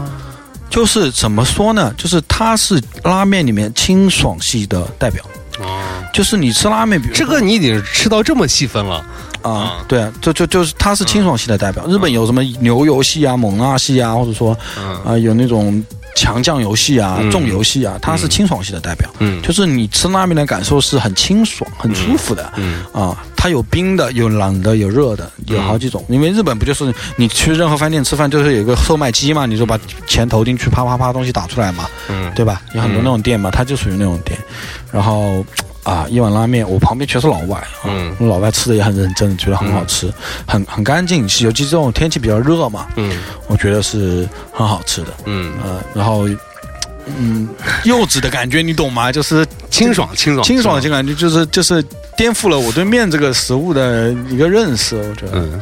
就是怎么说呢？就是它是拉面里面清爽系的代表。哦，就是你吃拉面，比如这个你已经吃到这么细分了。啊，对啊，就就就是它是清爽系的代表。日本有什么牛油系啊、蒙辣系啊，或者说嗯啊有那种强酱游戏啊、嗯重游戏啊，它是清爽系的代表。嗯就是你吃拉面的感受是很清爽、很舒服的。嗯啊，它有冰的，有冷的，有热的，有好几种。因为日本不就是你去任何饭店吃饭，就是有一个售卖机嘛，你就把钱投进去，啪啪啪东西打出来嘛，嗯对吧？有很多那种店嘛，它就属于那种店。然后啊，一碗拉面，我旁边全是老外啊，嗯老外吃的也很认真，觉得很好吃，很很干净。尤其这种天气比较热嘛，嗯我觉得是很好吃的。嗯，呃，然后。嗯，幼稚的感觉你懂吗？就是清爽清爽清爽的感觉，就是就是颠覆了我对面这个食物的一个认识。我觉得，嗯，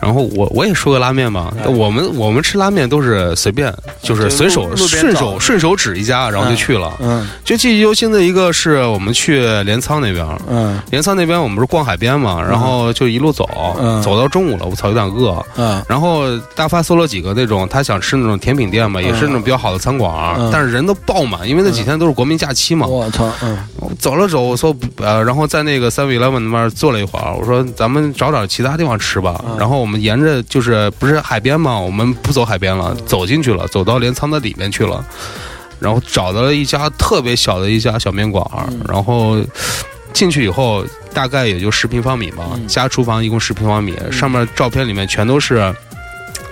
然后我我也说个拉面吧，我们我们吃拉面都是随便，就是随手顺手顺手指一家，然后就去了。嗯就记忆犹新的一个是我们去镰仓那边，嗯。镰仓那边我们不是逛海边嘛，然后就一路走，嗯。走到中午了，我操，有点饿。嗯。然后大发搜了几个那种他想吃那种甜品店嘛，也是那种比较好的餐馆，嗯但是人都爆满，因为那几天都是国民假期嘛。我操，嗯。走了走，我说呃，然后在那个 Seven Eleven 那边坐了一会儿，我说咱们找找其他地方吃吧。嗯。然后我们沿着就是不是海边嘛，我们不走海边了，走进去了，走到镰仓的里面去了，然后找到了一家特别小的一家小面馆，嗯。然后进去以后大概也就十平方米嘛，嗯。加厨房一共十平方米，上面照片里面全都是。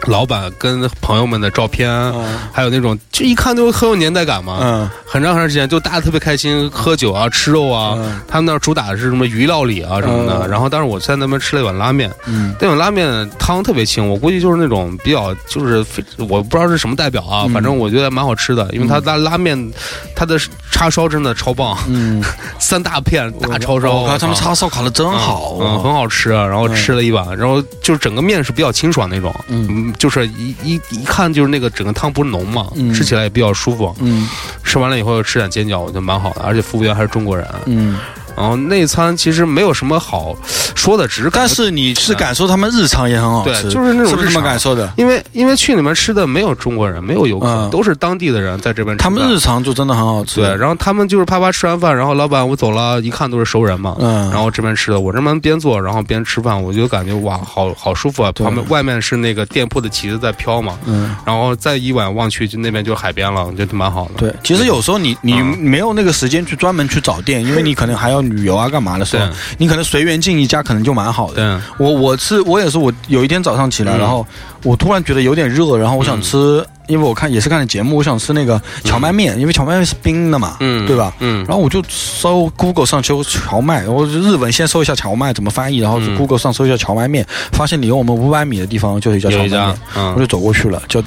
老板跟朋友们的照片，嗯。还有那种就一看就很有年代感嘛。嗯。很长很长时间，就大家特别开心，喝酒啊，吃肉啊。嗯。他们那儿主打的是什么鱼料理啊什么的。嗯然后当时我在那边吃了一碗拉面，嗯。那碗拉面汤特别清，我估计就是那种比较就是我不知道是什么代表啊，嗯。反正我觉得蛮好吃的，因为它拉拉面它的叉烧真的超棒，嗯，三大片大叉烧，我看，他们叉烧烤的真好嗯，嗯很好吃。然后吃了一碗，然后就是整个面是比较清爽那种，嗯就是一一一看就是那个整个汤不是浓嘛，嗯吃起来也比较舒服。嗯吃完了以后吃点煎饺，我觉得蛮好的，而且服务员还是中国人。嗯，然后内餐其实没有什么好说的，只是但是你是感受他们日常也很好吃，对就是那种是不是这么感受的？因为因为去里面吃的没有中国人，没有游客，嗯都是当地的人在这边吃。他们日常就真的很好吃，对，然后他们就是啪啪吃完饭，然后老板我走了，一看都是熟人嘛，嗯然后这边吃的，我这边边做然后边吃饭，我就感觉哇，好好舒服啊！对旁边外面是那个店铺的旗子在飘嘛，嗯。然后再一眼望去，就那边就是海边了，我觉得蛮好的。对，其实有时候你你嗯没有那个时间去专门去找店，因为你可能还要旅游啊干嘛的时候，你可能随缘进一家可能就蛮好的。我我是我也是我有一天早上起来，嗯。然后我突然觉得有点热，然后我想吃，因为我看也是看的节目，我想吃那个荞麦面，因为荞麦面是冰的嘛，嗯对吧？嗯。然后我就搜 Google 上搜荞麦，我就日文先搜一下荞麦怎么翻译，然后嗯。Google 上搜一下荞麦面，发现离我们五百米的地方就有一家荞麦面，，嗯。我就走过去了，叫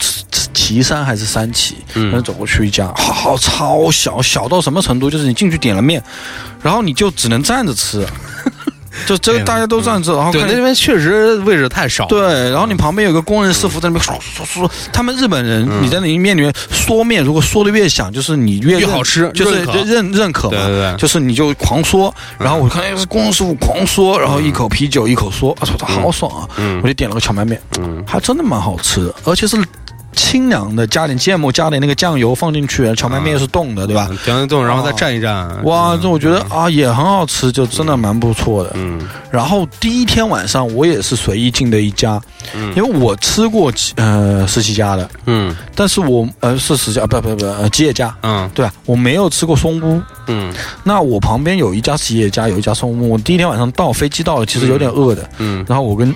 岐山还是三岐，嗯。然后走过去一家，好超小，小到什么程度？就是你进去点了面，然后你就只能站着吃，就这个大家都站着，然后对，看那边确实位置太少。对，然后你旁边有个工人师傅在那边说说说，他们日本人，你在那面里面嗦面，如果嗦的越响，就是你越越好吃就是认认可嘛，对对对。就是你就狂嗦，然后我看那是工人师傅狂嗦，然后一口啤酒一口嗦，啊，好爽啊，嗯。我就点了个荞麦面，嗯。还真的蛮好吃的，而且是清凉的，加点芥末，加点那个酱油放进去，荞麦面又是冻的，对吧？调一冻，然后再蘸一蘸。哇，这我觉得啊也很好吃，就真的蛮不错的。嗯然后第一天晚上我也是随意进的一家，嗯因为我吃过呃十七家的，嗯但是我呃是十家不不不呃吉野家，嗯对啊，我没有吃过松屋。嗯那我旁边有一家吉野家，有一家松屋。我第一天晚上到飞机到了，其实有点饿的，嗯然后我跟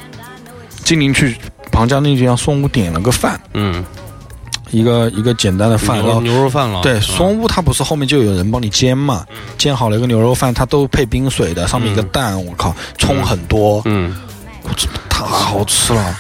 精灵去旁家那家松屋点了个饭，嗯，一个一个简单的饭，然牛后牛肉饭了。对，嗯松屋它不是后面就有人帮你煎嘛，煎好了一个牛肉饭，它都配冰水的，上面一个蛋，我靠，葱很多，嗯，太好吃了。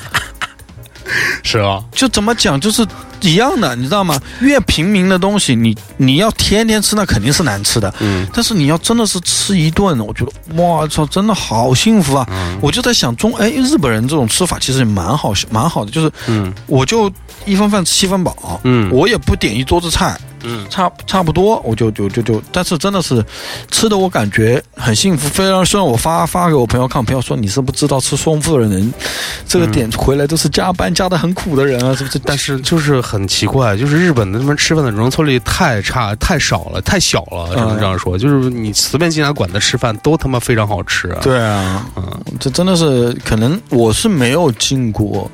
是啊，就怎么讲，就是一样的，你知道吗？越平民的东西，你你要天天吃，那肯定是难吃的。嗯但是你要真的是吃一顿，我觉得哇操，真的好幸福啊！嗯我就在想中，哎，日本人这种吃法其实也蛮好，蛮好的，就是嗯我就一份饭吃七分饱，嗯我也不点一桌子菜，嗯差差不多，我就就就就，但是真的是吃的我感觉很幸福，非常虽然我发发给我朋友看，我朋友说你是不知道吃松腹的人，这个点回来都是加班加的很苦的人啊，是不是？但是就是很奇怪，就是日本的那边吃饭的容错率太差、太少了、太小了，只能这样说。就是你随便进哪馆子吃饭，都他妈非常好吃。，对啊，嗯这真的是可能我是没有进过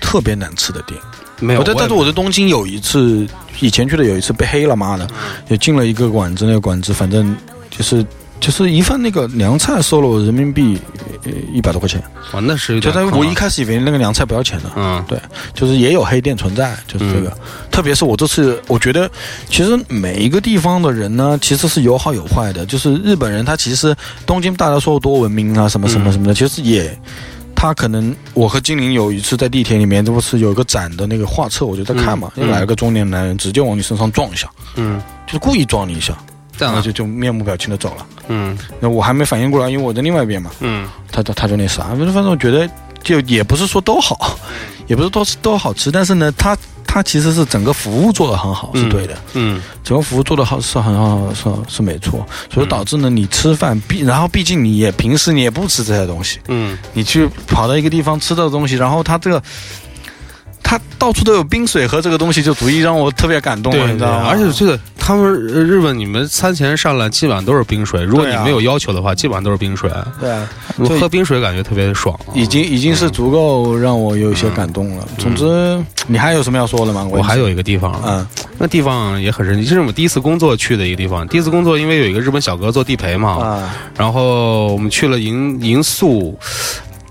特别难吃的店。没有。我在，但是我在东京有一次，以前去的有一次被黑了，妈的，也进了一个馆子，那个馆子反正就是就是一份那个凉菜收了我人民币呃一百多块钱，哇，那是有就我一开始以为那个凉菜不要钱的。嗯对，就是也有黑店存在，就是这个。特别是我这次，我觉得其实每一个地方的人呢，其实是有好有坏的。就是日本人，他其实东京大家说多文明啊，什么什么什么的，其实也。他可能，我和精灵有一次在地铁里面，这不是有一个展的那个画册，我就在看嘛，嗯。就来了个中年男人，直接往你身上撞一下，嗯，就是故意撞你一下，然。后就就面目表情的走了。嗯。那我还没反应过来，因为我在另外一边嘛，嗯。他他他就那啥，反正反正我觉得就也不是说都好，也不是都是都好吃，但是呢，它它其实是整个服务做得很好，是对的。嗯整个服务做得好是很好，是是没错，所以导致呢，你吃饭毕，然后毕竟你也平时你也不吃这些东西，嗯你去跑到一个地方吃到的东西，然后它这个。它到处都有冰水喝这个东西，就足以让我特别感动了，对你知道吗？而且这个他们呃日本，你们餐前上来基本上都是冰水，如果你没有要求的话，基本上都是冰水。对啊，喝冰水感觉特别爽啊。已经已经是足够让我有一些感动了。总之，你还有什么要说的吗？我还有一个地方，嗯那地方也很神奇，这是我们第一次工作去的一个地方。第一次工作，因为有一个日本小哥做地陪嘛，啊然后我们去了银银宿，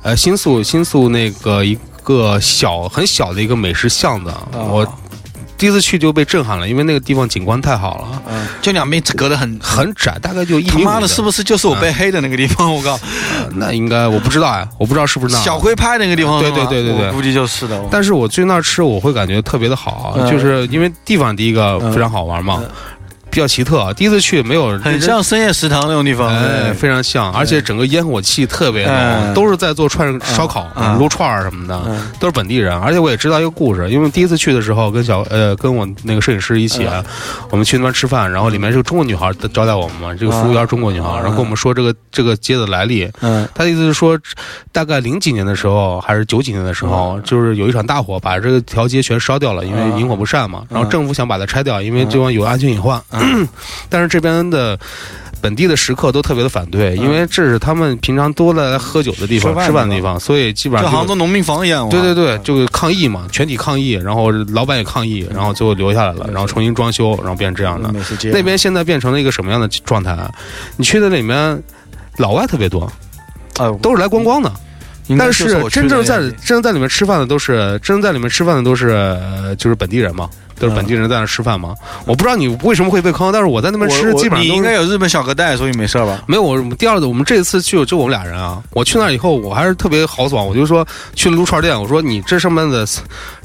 呃，新宿新宿那个一个小很小的一个美食巷子，我第一次去就被震撼了，因为那个地方景观太好了，嗯，就两边隔得很很窄，大概就一米五他妈的，是不是就是我被黑的那个地方？我靠，那应该我不知道呀，我不知道是不是那小龟拍那个地方是吗，对对对对对。我估计就是的。但是我去那儿吃，我会感觉特别的好，嗯。就是因为地方第一个非常好玩嘛，比较奇特啊。第一次去没有很像深夜食堂那种地方，哎，哎非常像，而且整个烟火气特别浓，嗯都是在做串烧烤、嗯撸串儿什么的，嗯都是本地人。而且我也知道一个故事，因为第一次去的时候跟小呃跟我那个摄影师一起，嗯我们去那边吃饭，然后里面是个中国女孩招待我们嘛，这个服务员中国女孩，然后跟我们说这个这个街的来历。嗯他的意思是说，大概零几年的时候，还是九几年的时候，就是有一场大火，把这个条街全烧掉了，因为引火不善嘛。然后政府想把它拆掉，因为这方有安全隐患。但是这边的本地的食客都特别的反对，因为这是他们平常多来喝酒的地方、吃饭的地方，所以基本上这好像跟农民房一样。对对对，就抗议嘛，全体抗议，然后老板也抗议，然后最后留下来了，然后重新装修，然后变成这样的。那边现在变成了一个什么样的状态啊？你去的里面，老外特别多，啊，都是来观光的。但是真正在真正在里面吃饭的都是真正在里面吃饭的都是呃就是本地人嘛，都是本地人在那吃饭嘛。我不知道你为什么会被坑，但是我在那边吃基本上。你应该有日本小哥带，所以没事吧？没有，我第二次我们这次去就我们俩人啊。我去那以后，我还是特别豪爽，我就说去撸串店，我说你这上面的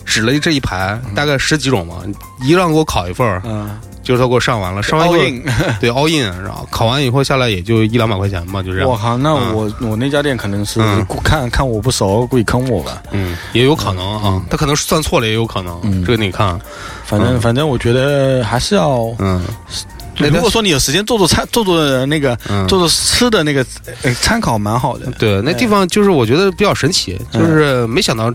指了这一排大概十几种嘛，一个让给我烤一份儿，嗯，就是他给我上完了，上完 对 all in，然后考完以后下来也就一两百块钱吧，就这样。我靠，那嗯我我那家店可能是嗯。看看我不熟，故意坑我吧。嗯，也有可能啊，他可能算错了，也有可能。嗯。这个你看，反正反正我觉得还是要，嗯，如果说你有时间做做餐，做做那个嗯。做做吃的那个呃参考蛮好的。对，那地方就是我觉得比较神奇，就是没想到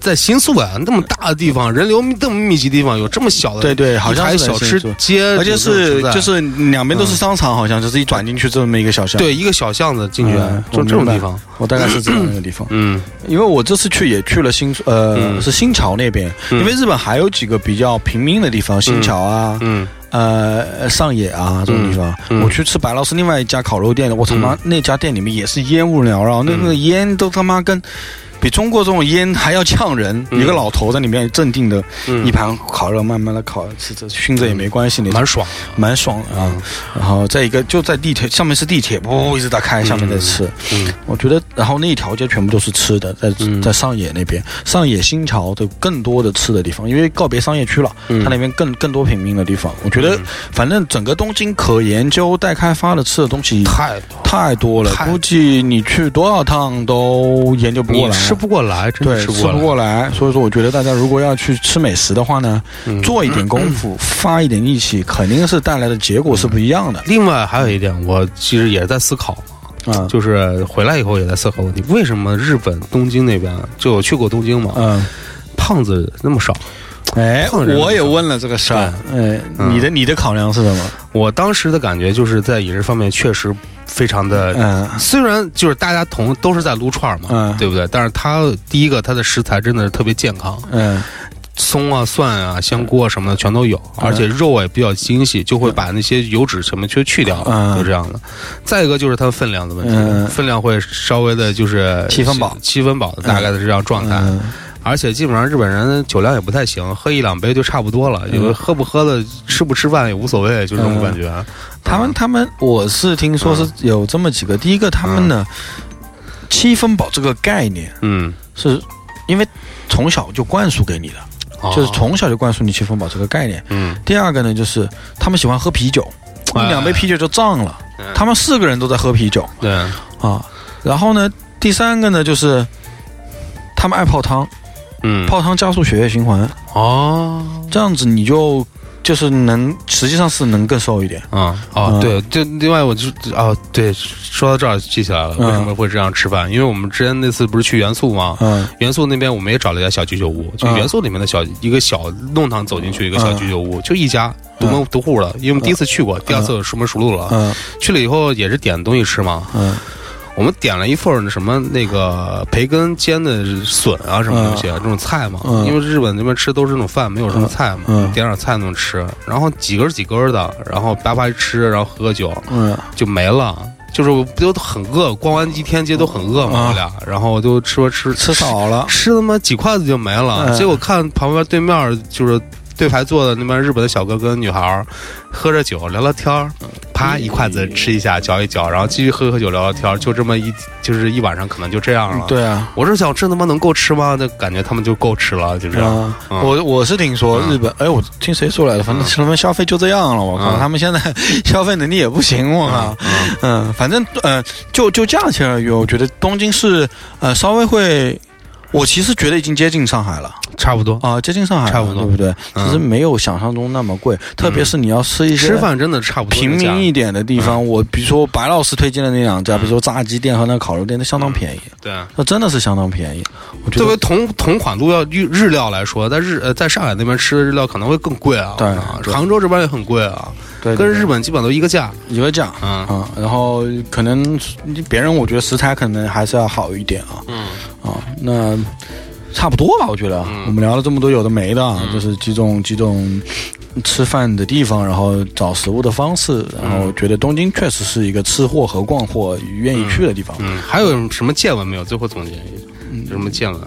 在新宿啊那么大的地方，人流这么密集的地方，有这么小的对对好像一排小吃街，而且是就是两边都是商场，好像就是一转进去这么一个小巷。，对一个小巷子进去嗯，就这种地方，我大概是知道那个地方。嗯。因为我这次去也去了新呃、嗯。是新桥那边，嗯。因为日本还有几个比较平民的地方，新桥啊，嗯。呃上野啊这种地方，嗯。我去吃白老师另外一家烤肉店，我他妈、那家店里面也是烟雾缭绕，那那个烟都他妈跟。比中国这种烟还要呛人，嗯。一个老头在里面镇定的，嗯。一盘烤肉慢慢的烤，吃着熏着也没关系蛮爽，蛮爽的啊。然后再一个就在地铁上面是地铁，不一直在开，下面在吃。嗯我觉得，然后那一条街全部都是吃的，在、嗯。在上野那边，上野新桥的更多的吃的地方，因为告别商业区了，嗯。它那边更更多平民的地方。我觉得，反正整个东京可研究、待开发的吃的东西太多，太多了，太估计你去多少趟都研究不过来。你吃不过来，真的对，吃吃不过来。所以说我觉得大家如果要去吃美食的话呢，嗯。做一点功夫，发一点力气，肯定是带来的结果是不一样的。另外还有一点，我其实也在思考，啊，就是回来以后也在思考问题：为什么日本东京那边，就我去过东京嘛，嗯，胖子那么少？哎，我也问了这个事儿，哎，嗯你的你的考量是什么？我当时的感觉就是在饮食方面确实非常的，嗯。虽然就是大家同都是在撸串嘛，嗯。对不对？但是它第一个它的食材真的是特别健康，嗯。葱啊、蒜啊、香菇啊什么的全都有，而且肉也比较精细，就会把那些油脂什么就去掉了，嗯。就这样的。再一个就是它的分量的问题，嗯。分量会稍微的就是七分饱。七分饱的大概的这样状态。嗯而且基本上日本人酒量也不太行，喝一两杯就差不多了，嗯有的喝不喝的，吃不吃饭也无所谓，就这种感觉。他们他们，我是听说是有这么几个，第一个他们呢，七分饱这个概念嗯，是因为从小就灌输给你的，哦就是从小就灌输你七分饱这个概念。嗯第二个呢，就是他们喜欢喝啤酒，两杯啤酒就胀了嗯。他们四个人都在喝啤酒对，啊。然后呢，第三个呢，就是他们爱泡汤，嗯，泡汤加速血液循环，哦，这样子你就就是能，实际上是能更瘦一点。啊哦嗯。对，就另外我就哦对，说到这儿记起来了，嗯。为什么会这样吃饭？因为我们之前那次不是去元素吗？嗯。元素那边我们也找了一家小居酒屋，就嗯。元素里面的小一个小弄堂走进去一个小居酒屋，就一家独门嗯独户的，因为我们第一次去过，第二次熟门熟路了。嗯。去了以后也是点东西吃嘛，嗯我们点了一份儿什么那个培根煎的笋啊什么东西啊，这种菜嘛，嗯。因为日本那边吃都是那种饭，没有什么菜嘛，点点菜那种吃，然后几根几根的，然后叭叭一吃，然后喝个酒嗯。就没了。就是我不都很饿，逛完一天街都很饿嘛，啊我俩，然后就吃吃吃少了。吃他妈几筷子就没了。嗯。结果看旁边对面就是对排坐的那帮日本的小哥跟女孩儿喝着酒聊聊天儿，啪一筷子吃一下嚼一嚼，然后继续喝喝酒聊聊天儿，就这么一就是一晚上可能就这样了。，对啊，我是想这他妈能够吃吗？那感觉他们就够吃了，就这样。啊，嗯我我是听说嗯日本，哎，我听谁说来的？反正他们消费就这样了，我靠，嗯他们现在消费能力也不行，我靠。嗯嗯，反正呃，就就价钱而言，我觉得东京是呃稍微会，我其实觉得已经接近上海了差不多。啊、接近上海了，差不多对不对？嗯其实没有想象中那么贵，特别是你要吃一些吃饭真的差不多平民一点的地方，我比如说白老师推荐的那两家，比如说炸鸡店和那烤肉店，那相当便宜，对。那真的是相当便宜。我觉得作为同同款路要日日料来说，在日呃在上海那边吃的日料可能会更贵啊。对啊杭州这边也很贵啊，对跟日本本基本都一个价。一个价。嗯啊，然后可能别人我觉得食材可能还是要好一点啊嗯啊，那差不多吧，我觉得。嗯。我们聊了这么多有的没的就是几种几种吃饭的地方，然后找食物的方式，然后觉得东京确实是一个吃货和逛货愿意去的地方。嗯，还有什么见闻没有？最后总结一下，有什么见闻？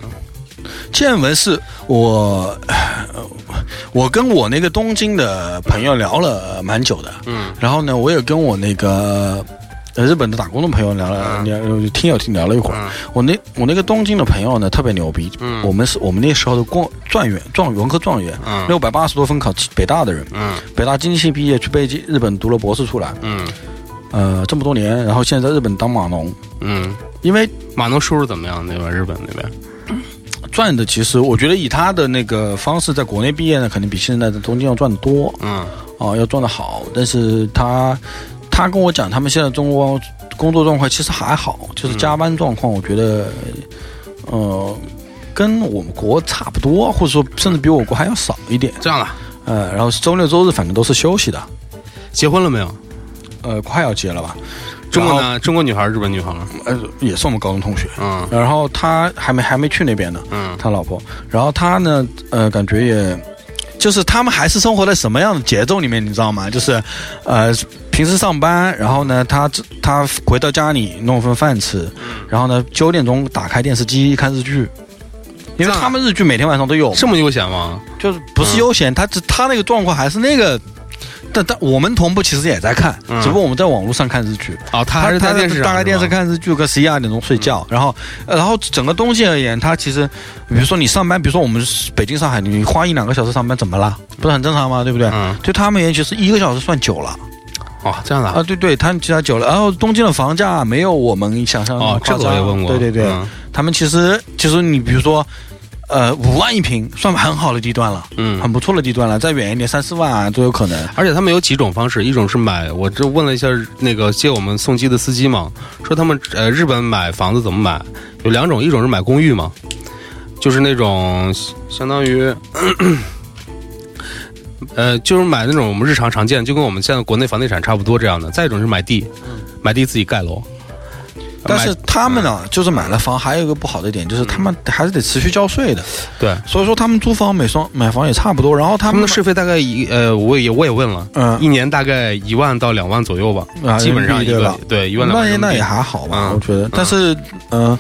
见闻是我，呃 我跟我那个东京的朋友聊了蛮久的，嗯。然后呢，我也跟我那个呃日本的打工的朋友聊了，嗯聊听友听聊了一会儿。嗯我那我那个东京的朋友呢，特别牛逼。嗯我们是我们那时候的光状元状文科状元，嗯六百八十多分考北大的人，嗯北大经济系毕业去北京日本读了博士出来，嗯呃，这么多年，然后现在在日本当码农，嗯，因为码农收入怎么样？那边日本那边？赚的其实我觉得以他的那个方式，在国内毕业呢，肯定比现在的东京要赚的多。嗯哦，要赚的好，但是他他跟我讲，他们现在中国工作状况其实还好，就是加班状况，我觉得，呃，跟我们国差不多，或者说甚至比我国还要少一点。这样的，呃，然后周六周日反正都是休息的，结婚了没有？呃，快要结了吧？中国呢？中国女孩，日本女孩？呃，也是我们高中同学。嗯然后他还没还没去那边呢，嗯他老婆。然后他呢，呃，感觉也，就是他们还是生活在什么样的节奏里面，你知道吗？就是，呃，平时上班，然后呢，他他回到家里弄份饭吃，然后呢，九点钟打开电视机看日剧。因为他们日剧每天晚上都有，这么悠闲吗？就是不是悠闲，他只他那个状况还是那个，但但我们同步其实也在看，嗯只不过我们在网络上看日剧，哦，他还是在电视上，大概电视。看日剧，个十一二点钟睡觉，然后，呃然后整个东西而言，他其实，比如说你上班，比如说我们北京、上海，你花一两个小时上班怎么了？不是很正常吗？对不对？嗯，对他们而言，其实一个小时算久了哦，这样的啊，对对，他们其他久了。然后东京的房价没有我们想象的这个我也问过。对对对，嗯他们其实其实你比如说，呃，五万一平算很好的地段了，嗯很不错的地段了，再远一点三四万啊都有可能。而且他们有几种方式，一种是买，我这问了一下那个接我们送机的司机嘛，说他们呃日本买房子怎么买，有两种，一种是买公寓嘛，就是那种相当于。呃，就是买那种我们日常常见，就跟我们现在国内房地产差不多这样的。再一种是买地，买地自己盖楼。但是他们呢，就是买了房，还有一个不好的点，就是他们还是得持续交税的。对所以说他们租房、买双、买房也差不多。然后他们的税费大概一呃，我也我也问了，嗯一年大概一万到两万左右吧，啊基本上一个对一万两万那也那也还好吧，嗯我觉得。但是，呃，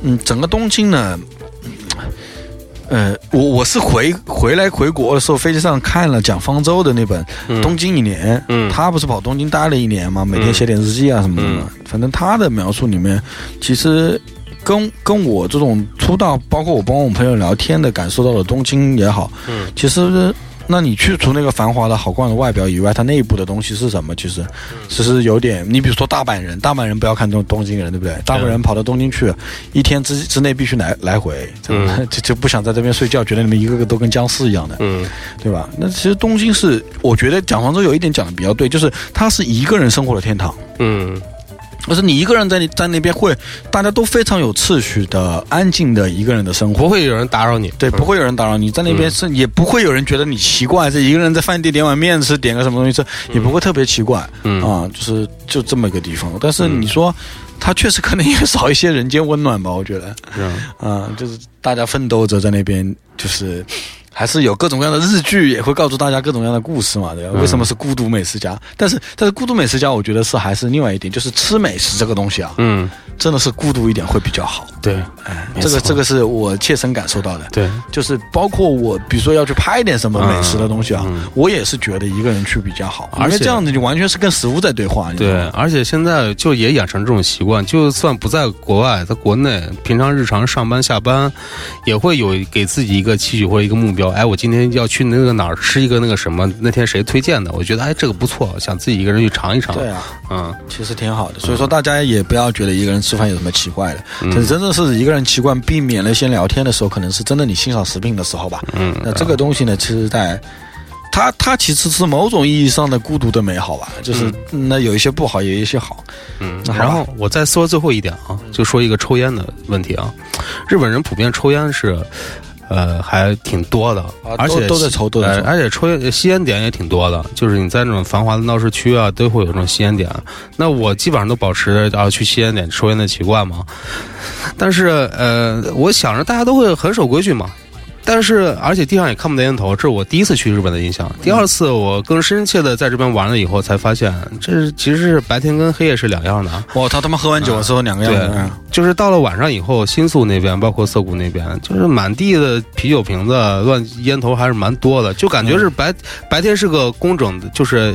嗯，整个东京呢，呃，我我是回回来回国的时候，飞机上看了蒋方舟的那本《嗯。东京一年》，嗯他不是跑东京待了一年嘛，每天写点日记啊什么的嘛。反正他的描述里面，其实跟跟我这种出道，包括我帮我朋友聊天的感受到的东京也好，嗯。其实那你去除那个繁华的好逛的外表以外，它内部的东西是什么？其实，其实有点，你比如说大阪人，大阪人不要看东东京人，对不对？大阪人跑到东京去，一天之之内必须来来回，嗯 就就不想在这边睡觉，觉得你们一个个都跟僵尸一样的，嗯对吧？那其实东京是，我觉得蒋方舟有一点讲的比较对，就是它是一个人生活的天堂。嗯就是你一个人在你在那边会，大家都非常有秩序的、安静的一个人的生活，不会有人打扰你。对，不会有人打扰你，在那边是、也不会有人觉得你奇怪，这一个人在饭店点碗面吃，点个什么东西吃，也不会特别奇怪，嗯。啊，就是就这么一个地方。但是你说，它确实可能也少一些人间温暖吧，我觉得，啊，就是大家奋斗着在那边，就是。还是有各种各样的日剧，也会告诉大家各种各样的故事嘛，对吧？为什么是孤独美食家？但是，但是孤独美食家，我觉得是还是另外一点，就是吃美食这个东西啊，嗯，真的是孤独一点会比较好。对，哎，这个这个是我切身感受到的。对，就是包括我，比如说要去拍点什么美食的东西啊，我也是觉得一个人去比较好，而且这样子你完全是跟食物在对话。你对，而且现在就也养成这种习惯，就算不在国外，在国内，平常日常上班下班，也会有给自己一个期许或者一个目标。哎，我今天要去那个哪儿吃一个那个什么，那天谁推荐的？我觉得哎这个不错，想自己一个人去尝一尝。对啊，嗯，其实挺好的。所以说大家也不要觉得一个人吃饭有什么奇怪的，嗯但真正是一个人习惯避免了先聊天的时候，可能是真的你欣赏食品的时候吧。嗯那这个东西呢，其实在。它它其实是某种意义上的孤独的美好吧，就是、那有一些不好，也有一些好。嗯，那然后我再说最后一点啊，就说一个抽烟的问题啊。日本人普遍抽烟是，呃，还挺多的，而且都都在抽都在抽呃而且抽烟吸烟点也挺多的，就是你在那种繁华的闹市区啊，都会有这种吸烟点。那我基本上都保持啊去吸烟点抽烟的习惯嘛。但是呃，我想着大家都会很守规矩嘛。但是，而且地上也看不到烟头，这是我第一次去日本的印象。第二次，我更深切的在这边玩了以后，才发现这其实是白天跟黑夜是两样的。哦，他他妈喝完酒之后两个样子。就是到了晚上以后，新宿那边包括涩谷那边，就是满地的啤酒瓶子、乱烟头还是蛮多的，就感觉是白、白天是个工整的，就是。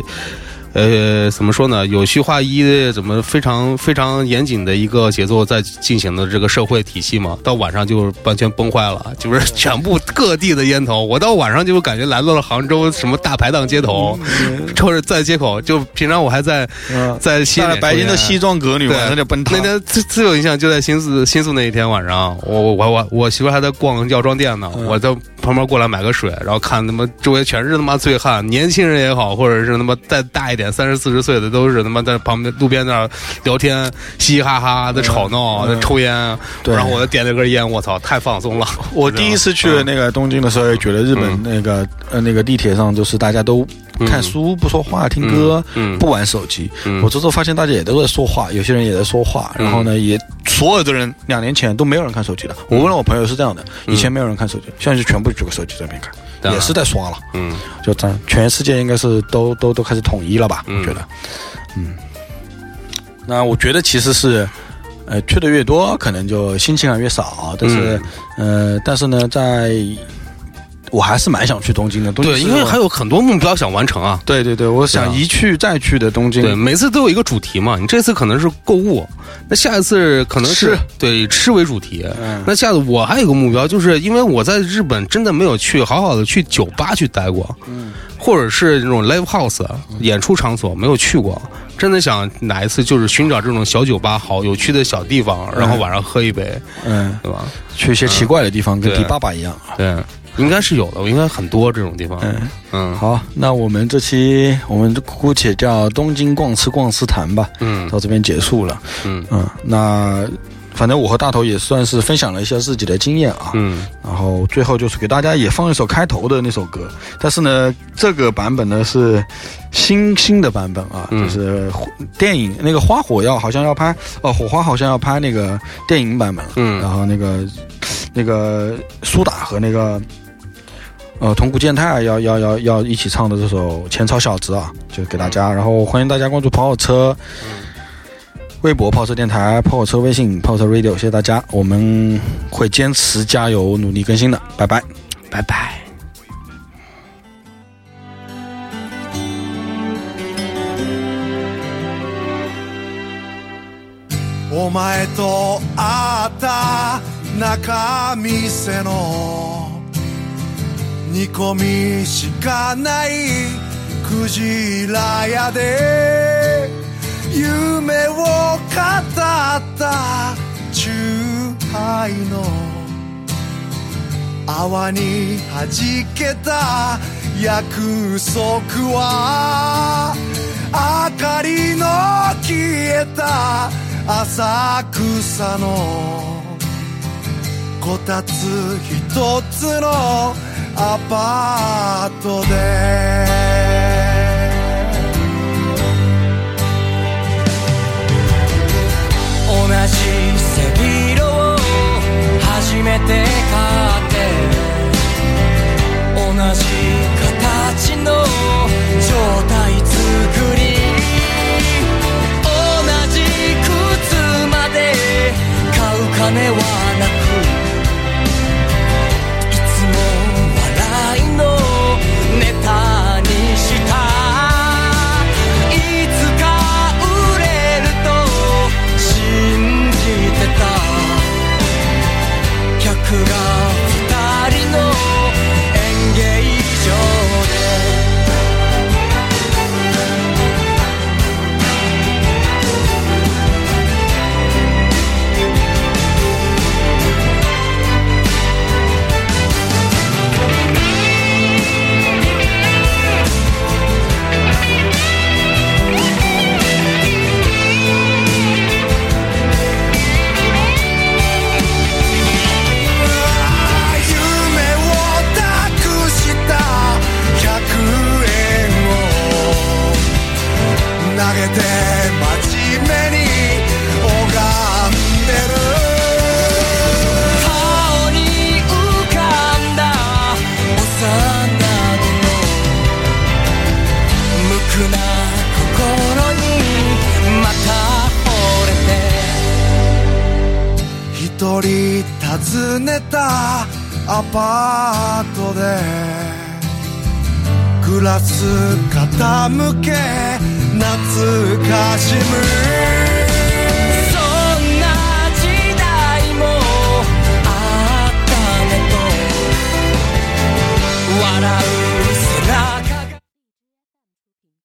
呃，怎么说呢？有序划一的，怎么非常非常严谨的一个节奏在进行的这个社会体系嘛？到晚上就完全崩坏了，就是全部各地的烟头。我到晚上就感觉来到了杭州什么大排档街头，抽着在街口，就平常我还在嗯，在西白天的西装革履，对晚上就奔逃那。天最最有印象就在新宿新宿那一天晚上，我我我我媳妇还在逛药妆店呢，嗯我在旁边过来买个水，然后看他妈周围全是他妈醉汉，年轻人也好，或者是他妈再大一点三十四十岁的，都是他妈在旁边路边那儿聊天，嘻嘻哈哈的吵闹，嗯在抽烟，对然后我就点了根烟，我操，太放松了。我第一次去那个东京的时候，也觉得日本嗯那个呃那个地铁上，就是大家都看书不说话，听歌不玩手机。嗯我这次发现大家也都在说话，有些人也在说话，然后呢，也所有的人两年前都没有人看手机的。我问了我朋友是这样的，以前没有人看手机，现在就全部举个手机在那边看，也是在刷了。嗯就咱全世界应该是都都都开始统一了吧？嗯我觉得，嗯，那我觉得其实是，呃，去的越多，可能就新奇感越少。但是，嗯呃，但是呢，在我还是蛮想去东京的。东京对，因为还有很多目标想完成啊。对对对，我想一去再去的东京。对，每次都有一个主题嘛。你这次可能是购物，那下一次可能是吃对以吃为主题。嗯那下次我还有一个目标，就是因为我在日本真的没有去好好的去酒吧去待过，嗯或者是那种 live house 演出场所没有去过。真的想哪一次就是寻找这种小酒吧、好有趣的小地方，然后晚上喝一杯，嗯，对吧？去一些奇怪的地方，跟对迪爸爸一样。对，应该是有的，应该很多这种地方。嗯嗯好，那我们这期我们姑且叫东京逛吃逛吃谈吧，嗯到这边结束了。嗯嗯，那反正我和大头也算是分享了一下自己的经验啊。嗯然后最后就是给大家也放一首开头的那首歌，但是呢，这个版本呢是新新的版本啊，嗯就是电影那个花火要好像要拍哦，火花好像要拍那个电影版本了，嗯然后那个那个苏打和那个。呃，桐谷健太要要要要一起唱的这首《前朝小子》啊，就给大家，然后欢迎大家关注跑火车，微博跑车电台、跑火车微信、跑车 radio，谢谢大家，我们会坚持加油努力更新的，拜拜。拜拜。お前と会った中店の 煮込みしかないクジラ屋で。夢を語ったチューハイの。泡に弾けた約束は。明かりの消えた浅草の。こたつ一つのアパートで。同じ背広を初めて買って。同じ形の状態作り。同じ靴まで買う金はた客がり訪ねたアパートでク暮らす傾け懐かしむそんな時代もあったねと